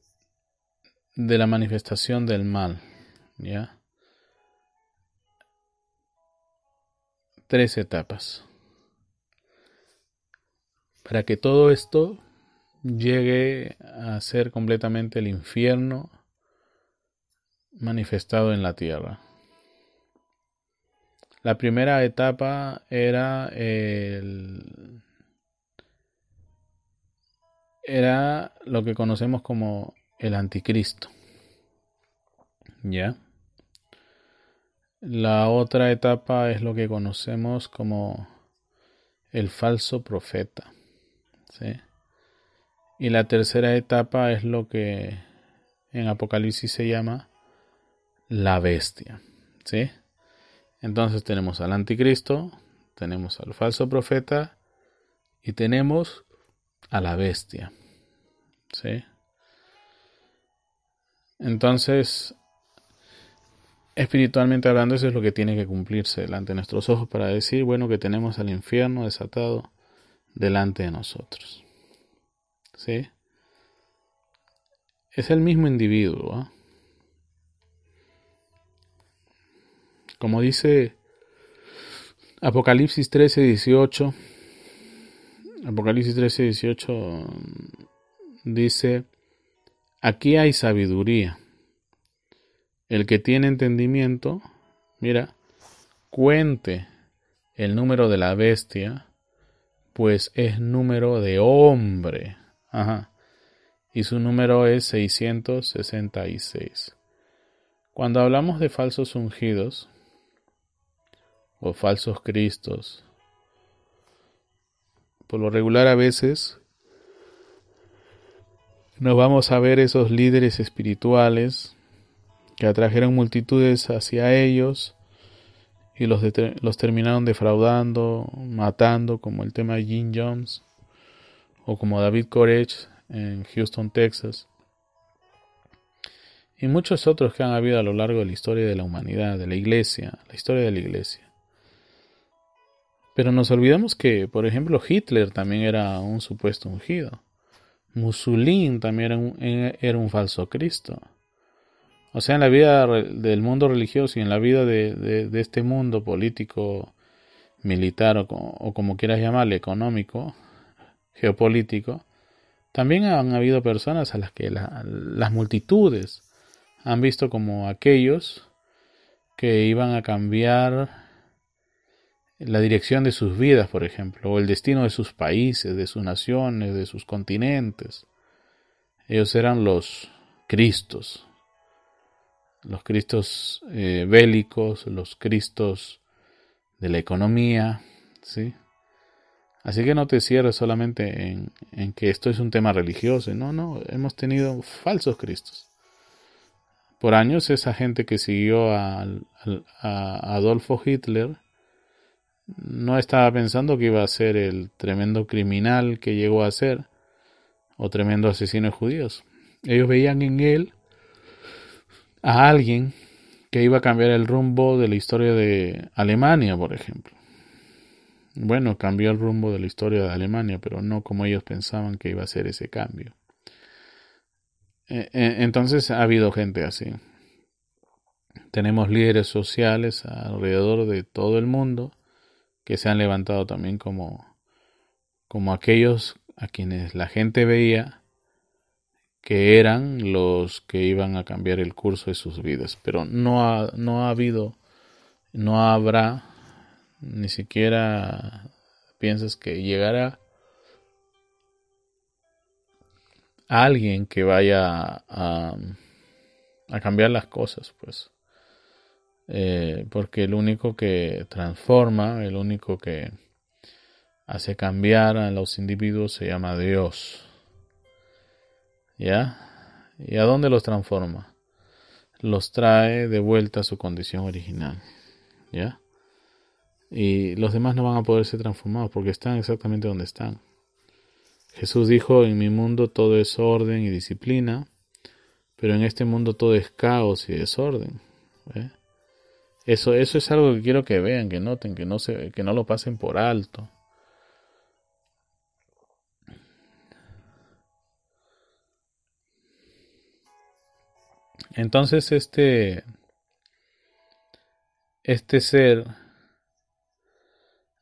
la manifestación del mal, ¿ya? Tres etapas. Para que todo esto llegue a ser completamente el infierno manifestado en la tierra. La primera etapa era el, era lo que conocemos como el anticristo. ¿Ya? La otra etapa es lo que conocemos como el falso profeta. ¿Sí? Y la tercera etapa es lo que en Apocalipsis se llama la bestia. ¿sí? Entonces tenemos al anticristo, tenemos al falso profeta y tenemos a la bestia. ¿sí? Entonces, espiritualmente hablando, eso es lo que tiene que cumplirse delante de nuestros ojos para decir, bueno, que tenemos al infierno desatado delante de nosotros. ¿Sí? Es el mismo individuo. ¿ah? Como dice Apocalipsis 13, 18, Apocalipsis 13, 18 dice, aquí hay sabiduría. El que tiene entendimiento, mira, cuente el número de la bestia, pues es número de hombre. Ajá. Y su número es 666. Cuando hablamos de falsos ungidos o falsos cristos, por lo regular a veces nos vamos a ver esos líderes espirituales que atrajeron multitudes hacia ellos y los, los terminaron defraudando, matando, como el tema de Jim Jones o como David Koresh en Houston, Texas, y muchos otros que han habido a lo largo de la historia de la humanidad, de la iglesia, la historia de la iglesia. Pero nos olvidamos que, por ejemplo, Hitler también era un supuesto ungido. Mussolini también era un, era un falso Cristo. O sea, en la vida del mundo religioso y en la vida de, este mundo político, militar o, como quieras llamarle, económico, geopolítico, también han habido personas a las que las multitudes han visto como aquellos que iban a cambiar la dirección de sus vidas, por ejemplo, o el destino de sus países, de sus naciones, de sus continentes. Ellos eran los Cristos, los Cristos eh, bélicos, los Cristos de la economía, ¿sí? Así que no te cierres solamente en, en, que esto es un tema religioso, no, no, hemos tenido falsos Cristos. Por años esa gente que siguió a, a Adolfo Hitler, no estaba pensando que iba a ser el tremendo criminal que llegó a ser o tremendo asesino de judíos. Ellos veían en él a alguien que iba a cambiar el rumbo de la historia de Alemania, por ejemplo. Bueno, cambió el rumbo de la historia de Alemania, pero no como ellos pensaban que iba a ser ese cambio. E, e, entonces ha habido gente así. Tenemos líderes sociales alrededor de todo el mundo que se han levantado también como, como aquellos a quienes la gente veía que eran los que iban a cambiar el curso de sus vidas. Pero no ha, no ha habido, no habrá, ni siquiera piensas que llegará alguien que vaya a, cambiar las cosas, pues. Eh, porque el único que transforma, el único que hace cambiar a los individuos se llama Dios. ¿Ya? ¿Y a dónde los transforma? Los trae de vuelta a su condición original. ¿Ya? Y los demás no van a poder ser transformados porque están exactamente donde están. Jesús dijo, en mi mundo todo es orden y disciplina, pero en este mundo todo es caos y desorden. ¿eh? Eso, eso es algo que quiero que vean, que noten, que no, se, que no lo pasen por alto. Entonces este, este ser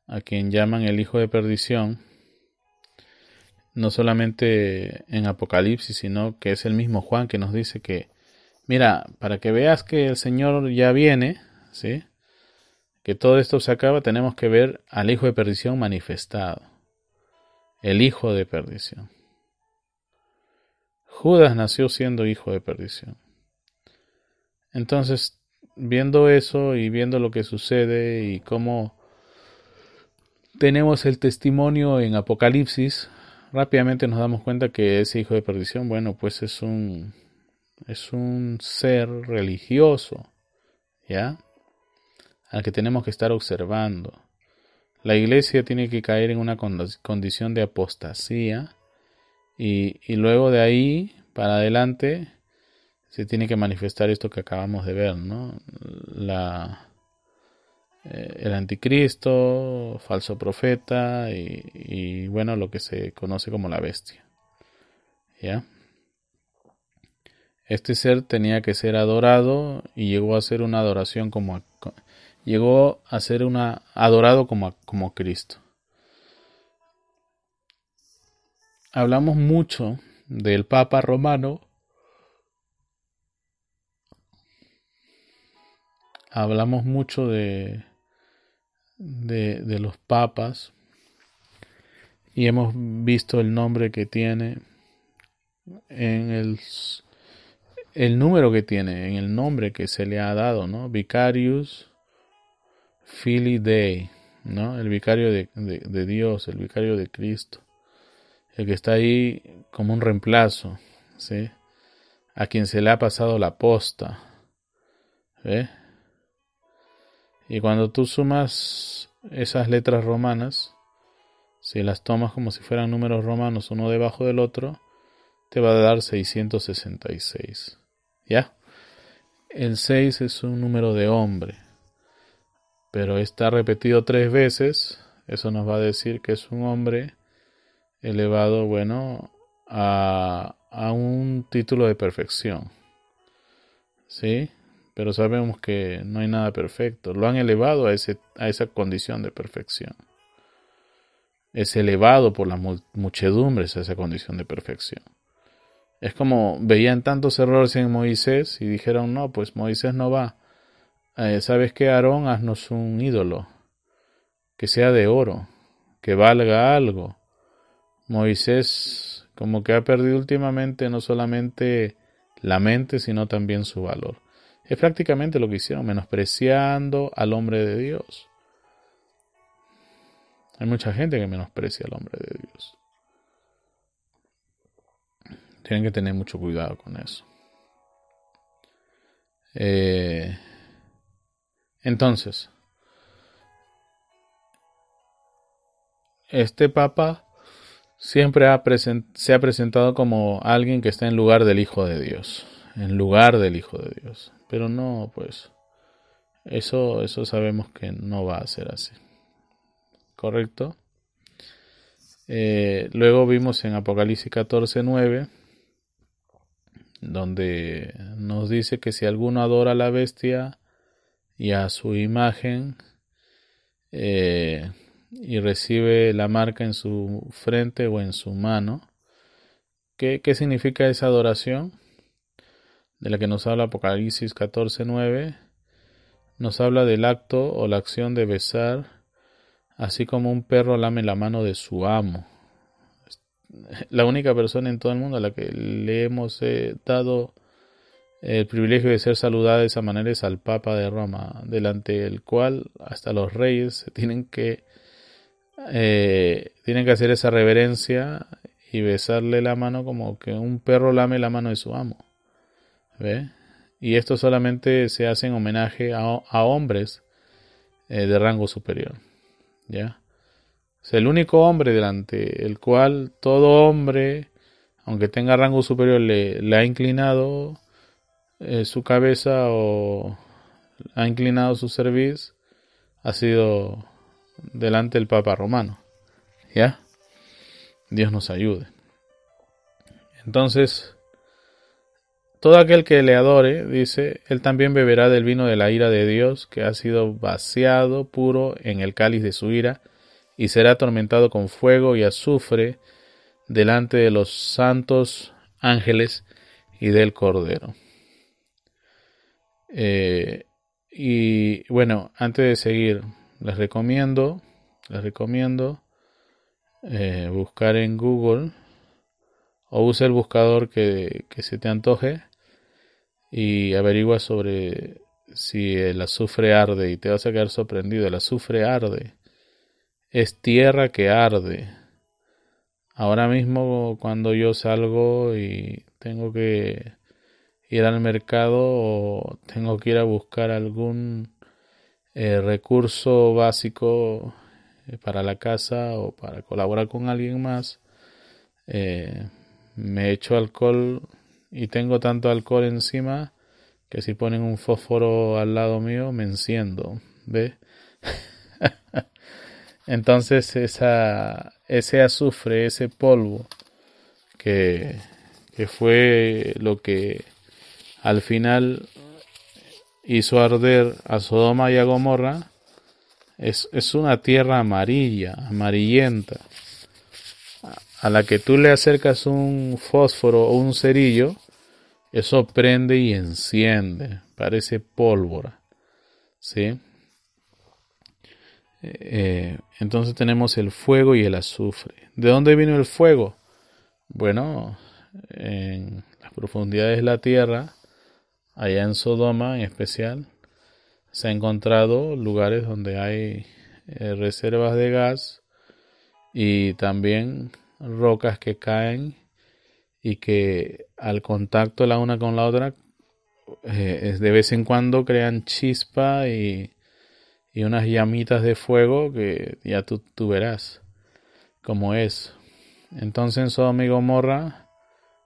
a quien llaman el hijo de perdición, no solamente en Apocalipsis, sino que es el mismo Juan que nos dice que, mira, para que veas que el Señor ya viene, ¿sí? Que todo esto se acaba, tenemos que ver al hijo de perdición manifestado. El hijo de perdición. Judas nació siendo hijo de perdición. Entonces, viendo eso y viendo lo que sucede y cómo tenemos el testimonio en Apocalipsis, rápidamente nos damos cuenta que ese hijo de perdición, bueno, pues es un es un ser religioso, ¿ya? Al que tenemos que estar observando. La iglesia tiene que caer en una condición de apostasía y, y luego de ahí para adelante se tiene que manifestar esto que acabamos de ver, ¿no? La, eh, el anticristo, falso profeta y, y, bueno, lo que se conoce como la bestia. ¿Ya? Este ser tenía que ser adorado y llegó a ser una adoración como llegó a ser una adorado como, como Cristo. Hablamos mucho del Papa romano. Hablamos mucho de, de, de los papas y hemos visto el nombre que tiene en el el número que tiene, en el nombre que se le ha dado, ¿no? Vicarius Fili Dei, ¿no? El vicario de, de, Dios, el vicario de Cristo. El que está ahí como un reemplazo, ¿sí? A quien se le ha pasado la posta, ¿eh? Y cuando tú sumas esas letras romanas, si las tomas como si fueran números romanos uno debajo del otro, te va a dar 666. ¿Ya? El 6 es un número de hombre, pero está repetido tres veces, eso nos va a decir que es un hombre elevado, bueno, a, a un título de perfección. ¿Sí? Pero sabemos que no hay nada perfecto. Lo han elevado a, ese, a esa condición de perfección. Es elevado por las muchedumbres a esa condición de perfección. Es como veían tantos errores en Moisés y dijeron, no, pues Moisés no va. Eh, ¿Sabes qué, Aarón? Haznos un ídolo, que sea de oro, que valga algo. Moisés como que ha perdido últimamente no solamente la mente, sino también su valor. Es prácticamente lo que hicieron, menospreciando al hombre de Dios. Hay mucha gente que menosprecia al hombre de Dios. Tienen que tener mucho cuidado con eso. Eh, entonces, este Papa siempre se ha presentado como alguien que está en lugar del Hijo de Dios, en lugar del Hijo de Dios. Pero no, pues, eso, eso sabemos que no va a ser así. ¿Correcto? Eh, luego vimos en Apocalipsis 14, 9 donde nos dice que si alguno adora a la bestia y a su imagen eh, y recibe la marca en su frente o en su mano, ¿qué, qué significa esa adoración? De la que nos habla Apocalipsis 14:9, nos habla del acto o la acción de besar, así como un perro lame la mano de su amo la única persona en todo el mundo a la que le hemos eh, dado el privilegio de ser saludada de esa manera es al Papa de Roma, delante del cual hasta los reyes tienen que eh, tienen que hacer esa reverencia y besarle la mano como que un perro lame la mano de su amo. ¿Ve? Y esto solamente se hace en homenaje a, hombres eh, de rango superior. ¿Ya? El único hombre delante el cual todo hombre, aunque tenga rango superior, le, ha inclinado eh, su cabeza o ha inclinado su cerviz, ha sido delante del Papa Romano. ¿Ya? Dios nos ayude. Entonces, todo aquel que le adore, dice, él también beberá del vino de la ira de Dios, que ha sido vaciado puro en el cáliz de su ira, y será atormentado con fuego y azufre delante de los santos ángeles y del Cordero. Eh, y bueno, antes de seguir, les recomiendo, les recomiendo eh, buscar en Google o use el buscador que, que se te antoje y averigua sobre si el azufre arde y te vas a quedar sorprendido. El azufre arde. Es tierra que arde. Ahora mismo cuando yo salgo y tengo que ir al mercado o tengo que ir a buscar algún eh, recurso básico eh, para la casa o para colaborar con alguien más, eh, me echo alcohol y tengo tanto alcohol encima que si ponen un fósforo al lado mío me enciendo, ¿ve? Entonces ese azufre, ese polvo que, fue lo que al final hizo arder a Sodoma y a Gomorra, es una tierra amarilla, amarillenta, a la que tú le acercas un fósforo o un cerillo, eso prende y enciende, parece pólvora. ¿Sí? Eh, entonces tenemos el fuego y el azufre. ¿De dónde vino el fuego? Bueno, en las profundidades de la tierra, allá en Sodoma en especial, se ha encontrado lugares donde hay eh, reservas de gas y también rocas que caen y que al contacto la una con la otra eh, de vez en cuando crean chispa y, y, unas llamitas de fuego que ya tú, tú verás cómo es. Entonces en Sodoma y Gomorra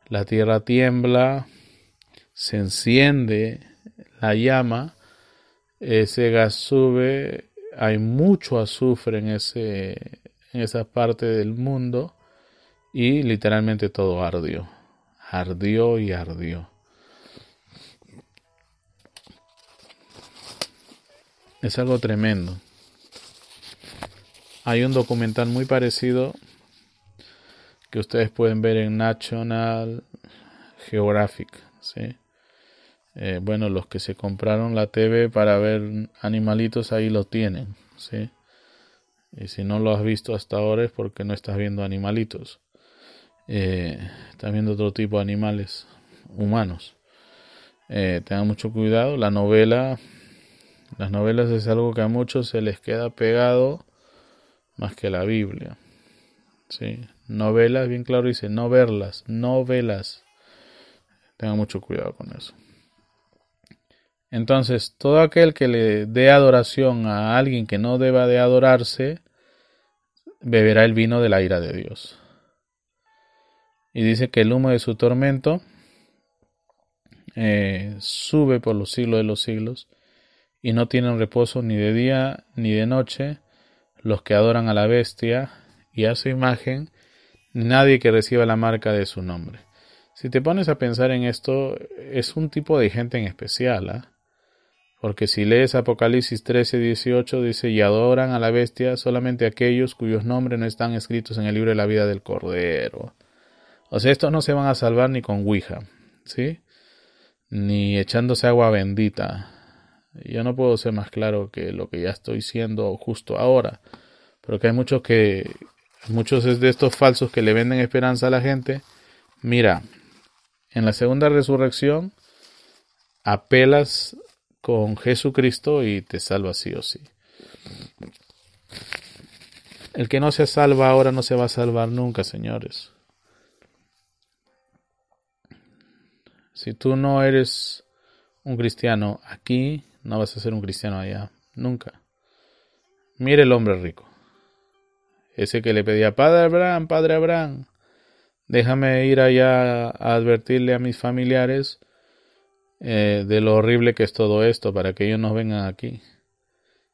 la tierra tiembla, se enciende la llama, ese gas sube, hay mucho azufre en, ese, en esa parte del mundo y literalmente todo ardió, ardió y ardió. Es algo tremendo. Hay un documental muy parecido que ustedes pueden ver en National Geographic. ¿sí? Eh, bueno, los que se compraron la TV para ver animalitos ahí lo tienen. ¿sí? Y si no lo has visto hasta ahora es porque no estás viendo animalitos eh, viendo otro tipo de animales humanos. Eh, tengan mucho cuidado. La novela, las novelas es algo que a muchos se les queda pegado más que la Biblia. ¿sí? Novelas, bien claro dice, no verlas, novelas. Tengan mucho cuidado con eso. Entonces, todo aquel que le dé adoración a alguien que no deba de adorarse, beberá el vino de la ira de Dios. Y dice que el humo de su tormento eh, sube por los siglos de los siglos y no tienen reposo ni de día ni de noche los que adoran a la bestia y a su imagen, ni nadie que reciba la marca de su nombre. Si te pones a pensar en esto, es un tipo de gente en especial, ¿ah? Porque si lees Apocalipsis 13, 18, dice, y adoran a la bestia solamente aquellos cuyos nombres no están escritos en el libro de la vida del Cordero. O sea, estos no se van a salvar ni con Ouija, ¿sí? Ni echándose agua bendita. Yo no puedo ser más claro que lo que ya estoy siendo justo ahora. Pero que hay muchos que, muchos de estos falsos que le venden esperanza a la gente. Mira, en la segunda resurrección apelas con Jesucristo y te salva sí o sí. El que no se salva ahora no se va a salvar nunca, señores. Si tú no eres un cristiano aquí, no vas a ser un cristiano allá. Nunca. Mire el hombre rico. Ese que le pedía, Padre Abraham, Padre Abraham, déjame ir allá a advertirle a mis familiares eh, de lo horrible que es todo esto para que ellos no vengan aquí.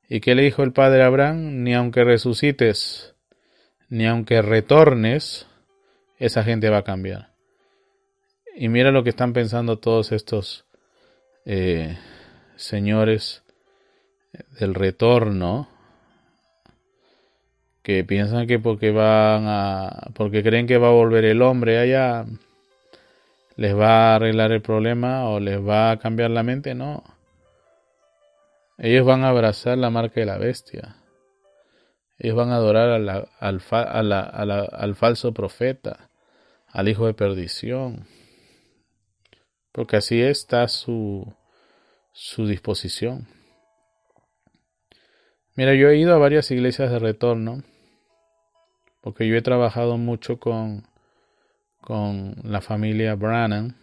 ¿Y qué le dijo el Padre Abraham? Ni aunque resucites, ni aunque retornes, esa gente va a cambiar. Y mira lo que están pensando todos estos eh, señores del retorno que piensan que porque van a porque creen que va a volver el hombre allá les va a arreglar el problema o les va a cambiar la mente no. Ellos van a abrazar la marca de la bestia. Ellos van a adorar al, al falso profeta al hijo de perdición porque así está su, su disposición. Mira, yo he ido a varias iglesias de retorno, porque yo he trabajado mucho con, con la familia Brannan,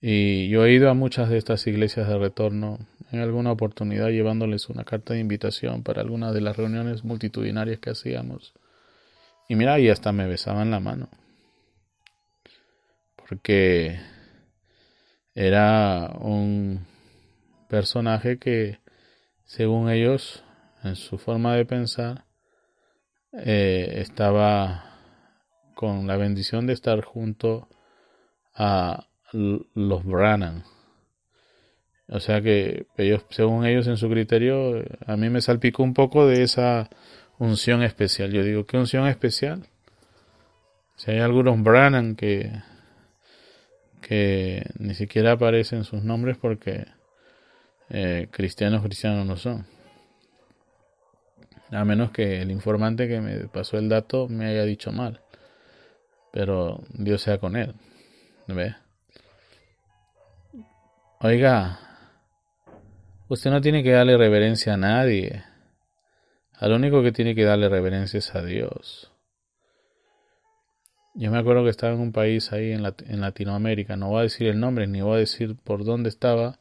y yo he ido a muchas de estas iglesias de retorno en alguna oportunidad llevándoles una carta de invitación para algunas de las reuniones multitudinarias que hacíamos. Y mira, y hasta me besaban la mano. Porque era un personaje que, según ellos, en su forma de pensar, eh, estaba con la bendición de estar junto a los Brannan. O sea que ellos, según ellos en su criterio, a mí me salpicó un poco de esa unción especial. Yo digo, ¿qué unción especial? Si hay algunos Brannan que, que ni siquiera aparecen sus nombres porque eh, cristianos cristianos no son. A menos que el informante que me pasó el dato me haya dicho mal. Pero Dios sea con él. ¿Ve? Oiga, usted no tiene que darle reverencia a nadie. Al único que tiene que darle reverencia es a Dios. Yo me acuerdo que estaba en un país ahí en, en Latinoamérica, no voy a decir el nombre ni voy a decir por dónde estaba,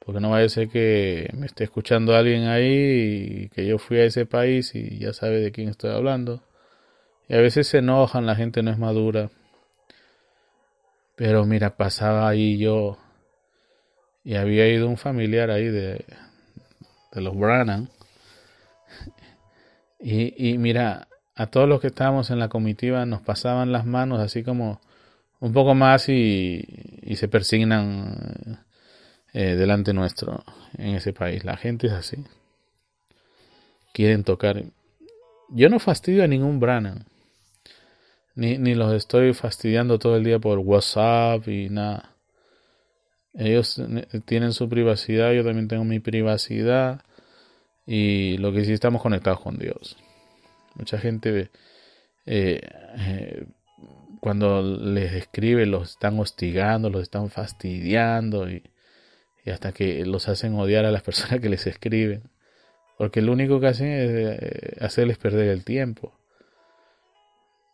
porque no vaya a ser que me esté escuchando alguien ahí y que yo fui a ese país y ya sabe de quién estoy hablando. Y a veces se enojan, la gente no es madura. Pero mira, pasaba ahí yo y había ido un familiar ahí de, de los Brannan. Y, y mira, a todos los que estábamos en la comitiva nos pasaban las manos así como un poco más y, se persignan eh, delante nuestro en ese país. La gente es así. Quieren tocar. Yo no fastidio a ningún Brannan. Ni, ni los estoy fastidiando todo el día por WhatsApp y nada. Ellos tienen su privacidad, yo también tengo mi privacidad. Y lo que sí estamos conectados con Dios. Mucha gente eh, eh, cuando les escribe los están hostigando, los están fastidiando y, hasta que los hacen odiar a las personas que les escriben. Porque lo único que hacen es eh, hacerles perder el tiempo.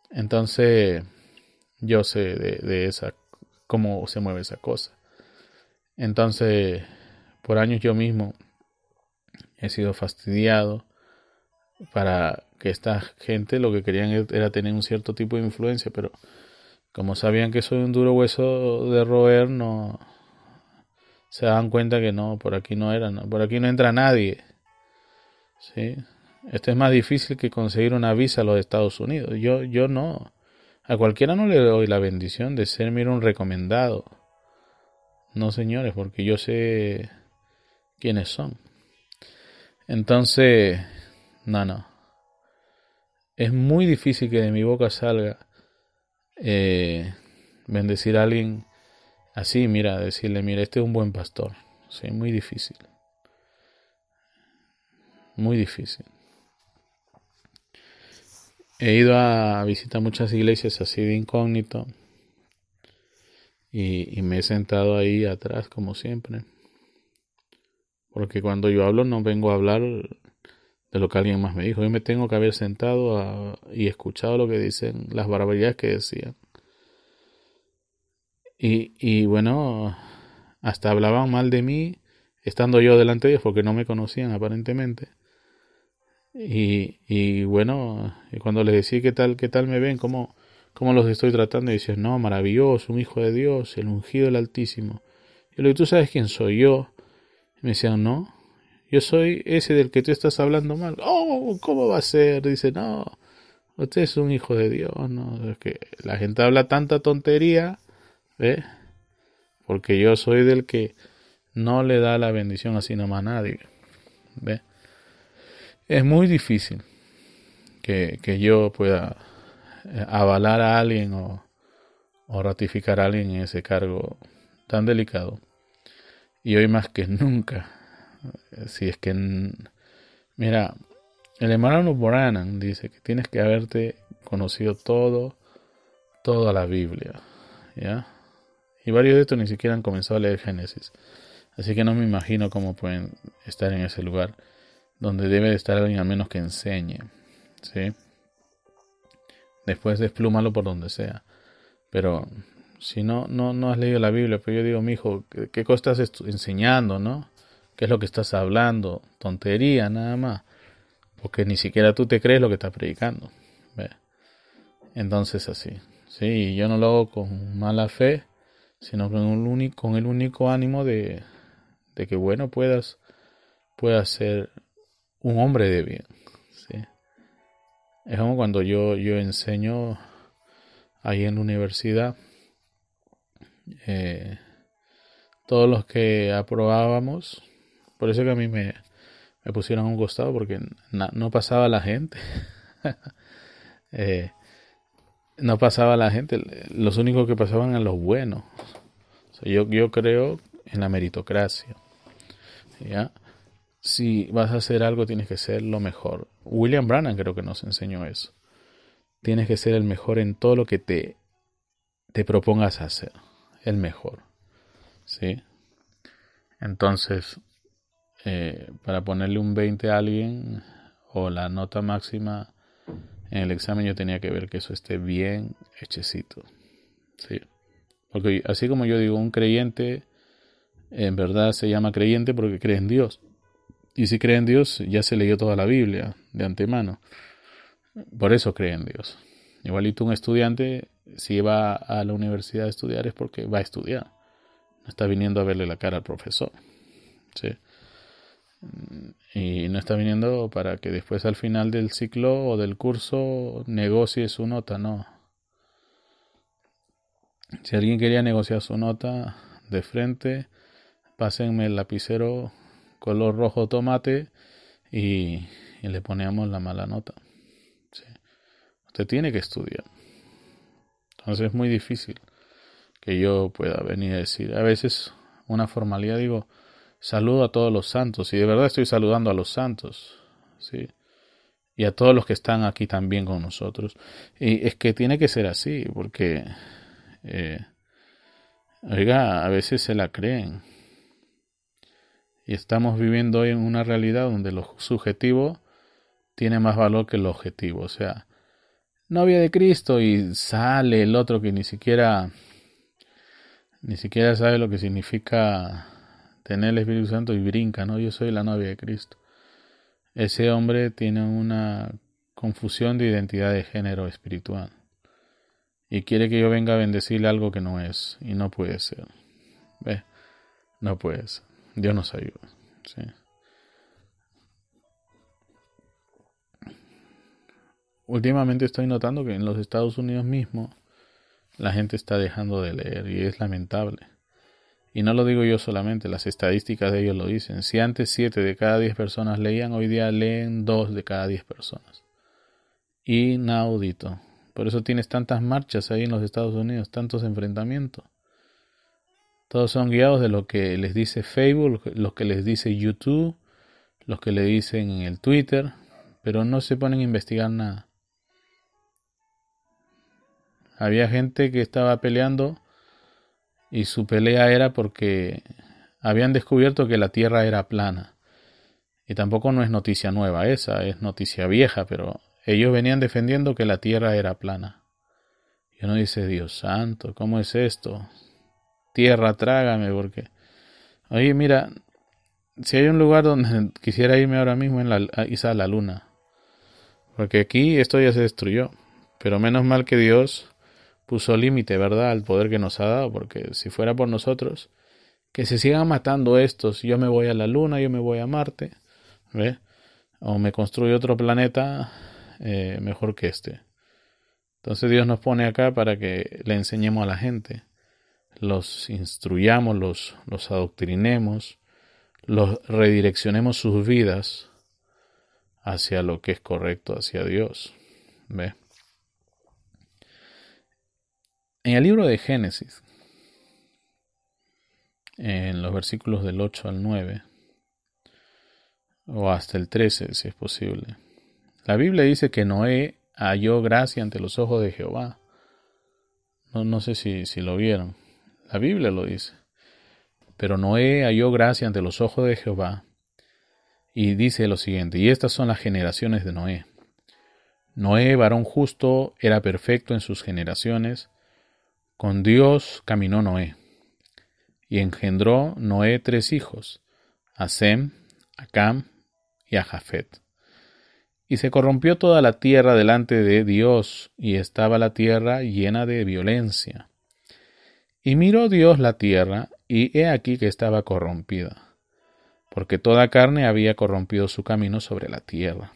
Entonces yo sé de esa cómo se mueve esa cosa. Entonces, por años yo mismo he sido fastidiado para que esta gente lo que querían e-, era tener un cierto tipo de influencia, pero como sabían que soy un duro hueso de roer, no se dan cuenta que no, por aquí no era, por aquí no entra nadie. ¿Sí? Esto es más difícil que conseguir una visa a los Estados Unidos. Yo, yo no. A cualquiera no le doy la bendición de ser, mira, un recomendado. No, señores, porque yo sé quiénes son. Entonces, no, no. Es muy difícil que de mi boca salga eh, bendecir a alguien así, mira, decirle, mira, este es un buen pastor. Sí, muy difícil. Muy difícil. He ido a visitar muchas iglesias así de incógnito y, me he sentado ahí atrás como siempre. Porque cuando yo hablo no vengo a hablar de lo que alguien más me dijo. Yo me tengo que haber sentado y escuchado lo que dicen, las barbaridades que decían. Y, y bueno, hasta hablaban mal de mí estando yo delante de ellos porque no me conocían aparentemente. Y, y bueno, y cuando les decía qué tal, qué tal me ven, cómo, cómo los estoy tratando y dices, no, maravilloso, un hijo de Dios, el ungido del Altísimo. Y lo que tú sabes quién soy yo. Y me decían, no, yo soy ese del que tú estás hablando mal. Oh, ¿cómo va a ser? Dice, no, usted es un hijo de Dios, no, es que la gente habla tanta tontería, ¿ve? Porque yo soy del que no le da la bendición así nomás a nadie, ¿ve? Es muy difícil que, que yo pueda eh, avalar a alguien o, ratificar a alguien en ese cargo tan delicado. Y hoy más que nunca, eh, si es que, mira, el hermano Boranan dice que tienes que haberte conocido todo, toda la Biblia, ¿ya? Y varios de estos ni siquiera han comenzado a leer Génesis. Así que no me imagino cómo pueden estar en ese lugar donde debe de estar alguien al menos que enseñe. ¿sí? Después desplúmalo por donde sea. Pero si no, no, no has leído la Biblia, pero pues yo digo, mi hijo, ¿qué, qué cosa estás enseñando, no? ¿Qué es lo que estás hablando? Tontería, nada más. Porque ni siquiera tú te crees lo que estás predicando. Entonces así. Sí, yo no lo hago con mala fe, sino con, un único, con el único ánimo de, de que, bueno, puedas, puedas ser un hombre de bien. ¿sí? Es como cuando yo, yo enseño ahí en la universidad, eh, todos los que aprobábamos, por eso que a mí me, me pusieron un costado porque no pasaba la gente. eh, no pasaba la gente, los únicos que pasaban eran los buenos. yo, yo creo en la meritocracia. ¿ya? Si vas a hacer algo, tienes que ser lo mejor. William Brannan creo que nos enseñó eso. Tienes que ser el mejor en todo lo que te, te propongas hacer. El mejor. ¿Sí? Entonces, eh, para ponerle un 20 a alguien o la nota máxima en el examen yo tenía que ver que eso esté bien hechecito. ¿sí? Porque así como yo digo, un creyente en verdad se llama creyente porque cree en Dios. Y si cree en Dios, ya se leyó toda la Biblia de antemano. Por eso cree en Dios. Igualito un estudiante, si va a la universidad a estudiar es porque va a estudiar. No está viniendo a verle la cara al profesor. ¿sí? Y no está viniendo para que después al final del ciclo o del curso negocie su nota, no. Si alguien quería negociar su nota de frente, pásenme el lapicero color rojo tomate y, le ponemos la mala nota. Usted tiene que estudiar. Entonces es muy difícil que yo pueda venir a decir. A veces una formalidad digo, saludo a todos los santos y de verdad estoy saludando a los santos, ¿sí? Y a todos los que están aquí también con nosotros. Y es que tiene que ser así, porque, eh, oiga, a veces se la creen. Y estamos viviendo hoy en una realidad donde lo subjetivo tiene más valor que lo objetivo. O sea, novia de Cristo y sale el otro que ni siquiera ni siquiera sabe lo que significa tener el Espíritu Santo y brinca, ¿no? Yo soy la novia de Cristo. Ese hombre tiene una confusión de identidad de género espiritual y quiere que yo venga a bendecirle algo que no es y no puede ser. No puede ser. Dios nos ayuda. ¿sí? Últimamente estoy notando que en los Estados Unidos mismo la gente está dejando de leer y es lamentable. Y no lo digo yo solamente, las estadísticas de ellos lo dicen. Si antes 7 de cada 10 personas leían, hoy día leen 2 de cada 10 personas. Inaudito. Por eso tienes tantas marchas ahí en los Estados Unidos, tantos enfrentamientos. Todos son guiados de lo que les dice Facebook, lo que les dice YouTube, los que le dicen en el Twitter, pero no se ponen a investigar nada. Había gente que estaba peleando y su pelea era porque habían descubierto que la Tierra era plana. Y tampoco no es noticia nueva esa, es noticia vieja, pero ellos venían defendiendo que la Tierra era plana. Y uno dice, Dios santo, ¿cómo es esto? Tierra, trágame, porque... Oye, mira, si hay un lugar donde quisiera irme ahora mismo en la, a la luna. Porque aquí esto ya se destruyó. Pero menos mal que Dios puso límite, ¿verdad?, al poder que nos ha dado, porque si fuera por nosotros, que se sigan matando estos, yo me voy a la Luna, yo me voy a Marte, ¿ve? O me construyo otro planeta eh, mejor que este. Entonces Dios nos pone acá para que le enseñemos a la gente, los instruyamos, los, los adoctrinemos, los redireccionemos sus vidas hacia lo que es correcto, hacia Dios. ¿Ve? En el libro de Génesis, en los versículos del 8 al 9, o hasta el 13 si es posible, la Biblia dice que Noé halló gracia ante los ojos de Jehová. No, no sé si, si lo vieron. La Biblia lo dice. Pero Noé halló gracia ante los ojos de Jehová. Y dice lo siguiente, y estas son las generaciones de Noé. Noé, varón justo, era perfecto en sus generaciones. Con Dios caminó Noé. Y engendró Noé tres hijos, a Sem, a Cam y a Jafet. Y se corrompió toda la tierra delante de Dios, y estaba la tierra llena de violencia. Y miró Dios la tierra, y he aquí que estaba corrompida, porque toda carne había corrompido su camino sobre la tierra.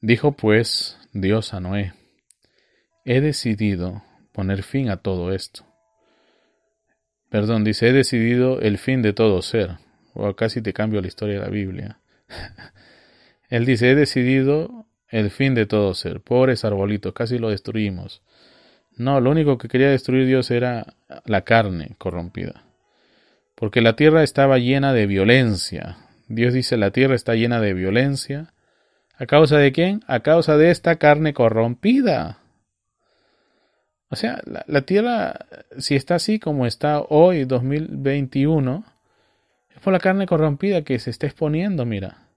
Dijo pues Dios a Noé, he decidido poner fin a todo esto. Perdón, dice, he decidido el fin de todo ser. O casi te cambio la historia de la Biblia. Él dice, he decidido el fin de todo ser. Pobres arbolitos, casi lo destruimos. No, lo único que quería destruir Dios era la carne corrompida. Porque la tierra estaba llena de violencia. Dios dice, la tierra está llena de violencia. ¿A causa de quién? A causa de esta carne corrompida. O sea, la, tierra, si está así como está hoy, 2021, es por la carne corrompida que se está exponiendo, mira.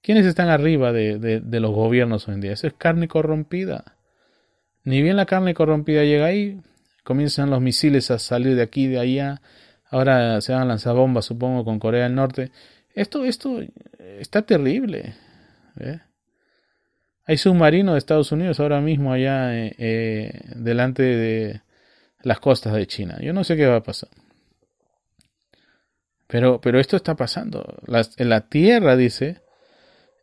¿Quiénes están arriba de, los gobiernos hoy en día? Eso es carne corrompida. Ni bien la carne corrompida llega ahí, comienzan los misiles a salir de aquí, de allá. Ahora se van a lanzar bombas, supongo, con Corea del Norte. Esto, esto está terrible. Hay submarinos de Estados Unidos ahora mismo allá eh, eh, delante de las costas de China. Yo no sé qué va a pasar. Pero, pero esto está pasando. en la tierra, dice,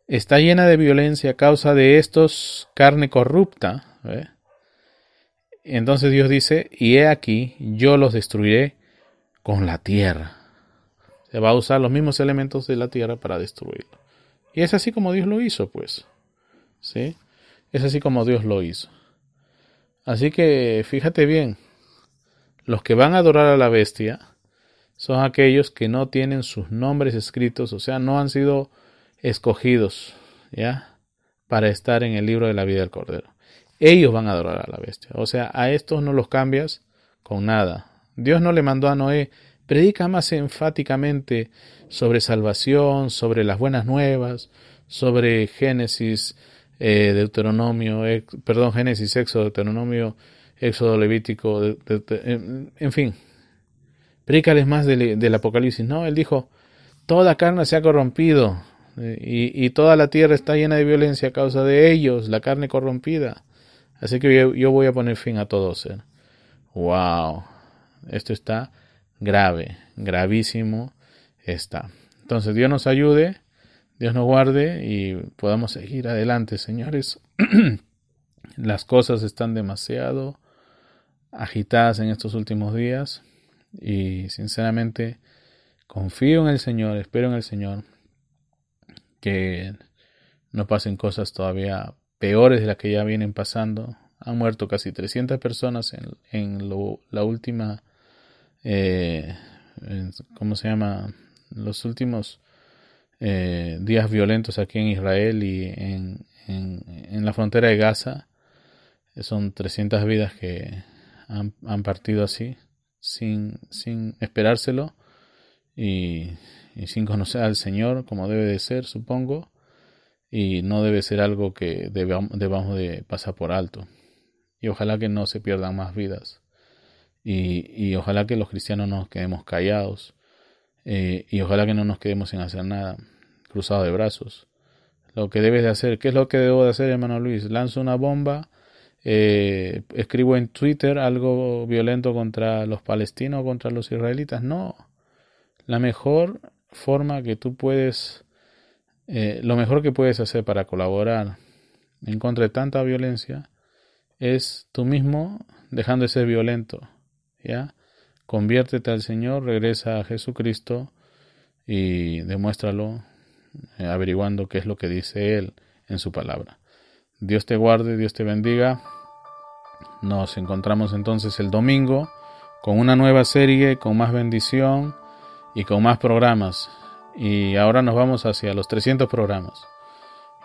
está llena de violencia a causa de estos carne corrupta. Entonces Dios dice, y he aquí, yo los destruiré con la tierra. Se va a usar los mismos elementos de la tierra para destruirlo. Y es así como Dios lo hizo, pues. ¿Sí? Es así como Dios lo hizo. Así que fíjate bien, los que van a adorar a la bestia son aquellos que no tienen sus nombres escritos, o sea, no han sido escogidos, ¿ya? Para estar en el libro de la vida del Cordero. Ellos van a adorar a la bestia. O sea, a estos no los cambias con nada. Dios no le mandó a Noé, predica más enfáticamente sobre salvación, sobre las buenas nuevas, sobre Génesis, eh, Deuteronomio, perdón, Génesis, Éxodo, Deuteronomio, Éxodo, Levítico, en, fin. Predícales más del Apocalipsis. No, él dijo, toda carne se ha corrompido, y, toda la tierra está llena de violencia a causa de ellos, la carne corrompida. Así que yo, voy a poner fin a todo ser. ¡Wow! Esto está grave, gravísimo está. Entonces Dios nos ayude, Dios nos guarde y podamos seguir adelante, señores. Las cosas están demasiado agitadas en estos últimos días y sinceramente confío en el Señor, espero en el Señor que no pasen cosas todavía peores de las que ya vienen pasando. Han muerto casi 300 personas en, en la última, eh, ¿cómo se llama? Los últimos eh, días violentos aquí en Israel y en, en, la frontera de Gaza. Son 300 vidas que han, han partido así, sin, sin esperárselo. Y y sin conocer al Señor como debe de ser, supongo, y no debe ser algo que debamos de pasar por alto. Y ojalá que no se pierdan más vidas. Y, y ojalá que los cristianos no nos quedemos callados. Eh, y ojalá que no nos quedemos sin hacer nada, cruzado de brazos. Lo que debes de hacer, ¿qué es lo que debo de hacer, hermano Luis? Lanzo una bomba, eh, escribo en Twitter algo violento contra los palestinos, contra los israelitas. No. La mejor forma que tú puedes, eh, lo mejor que puedes hacer para colaborar en contra de tanta violencia es tú mismo dejando de ser violento, ¿ya? Conviértete al Señor, regresa a Jesucristo y demuéstralo eh, averiguando qué es lo que dice Él en su palabra. Dios te guarde, Dios te bendiga. Nos encontramos entonces el domingo con una nueva serie, con más bendición y con más programas. Y ahora nos vamos hacia los 300 programas.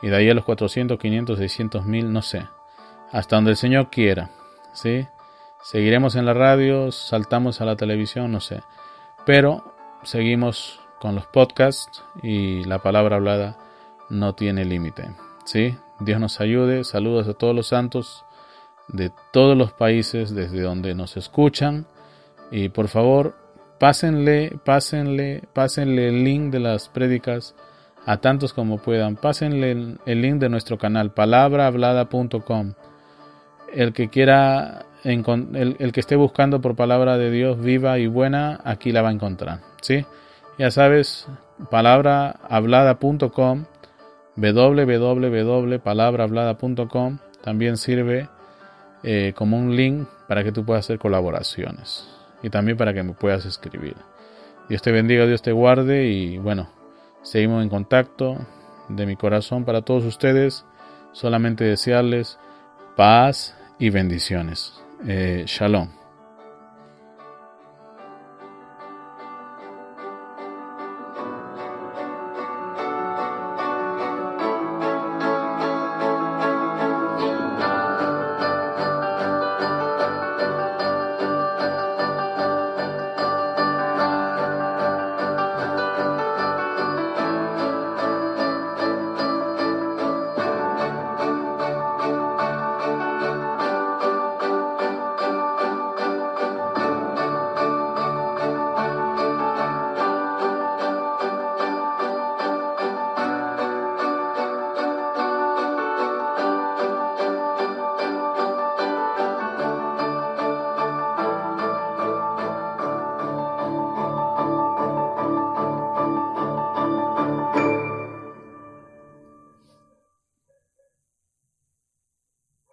Y de ahí a los 400, 500, 600 mil, no sé. Hasta donde el Señor quiera. ¿sí? Seguiremos en la radio, saltamos a la televisión, no sé. Pero seguimos con los podcasts y la palabra hablada no tiene límite. ¿Sí? Dios nos ayude. Saludos a todos los santos de todos los países desde donde nos escuchan. Y por favor, pásenle, pásenle, pásenle el link de las prédicas a tantos como puedan. Pásenle el, link de nuestro canal, palabrahablada.com. El que quiera, el, el, que esté buscando por palabra de Dios viva y buena, aquí la va a encontrar. ¿sí? Ya sabes, palabrahablada.com, www.palabrahablada.com también sirve eh, como un link para que tú puedas hacer colaboraciones y también para que me puedas escribir. Dios te bendiga, Dios te guarde y bueno, seguimos en contacto de mi corazón para todos ustedes. Solamente desearles paz y bendiciones. Eh, shalom.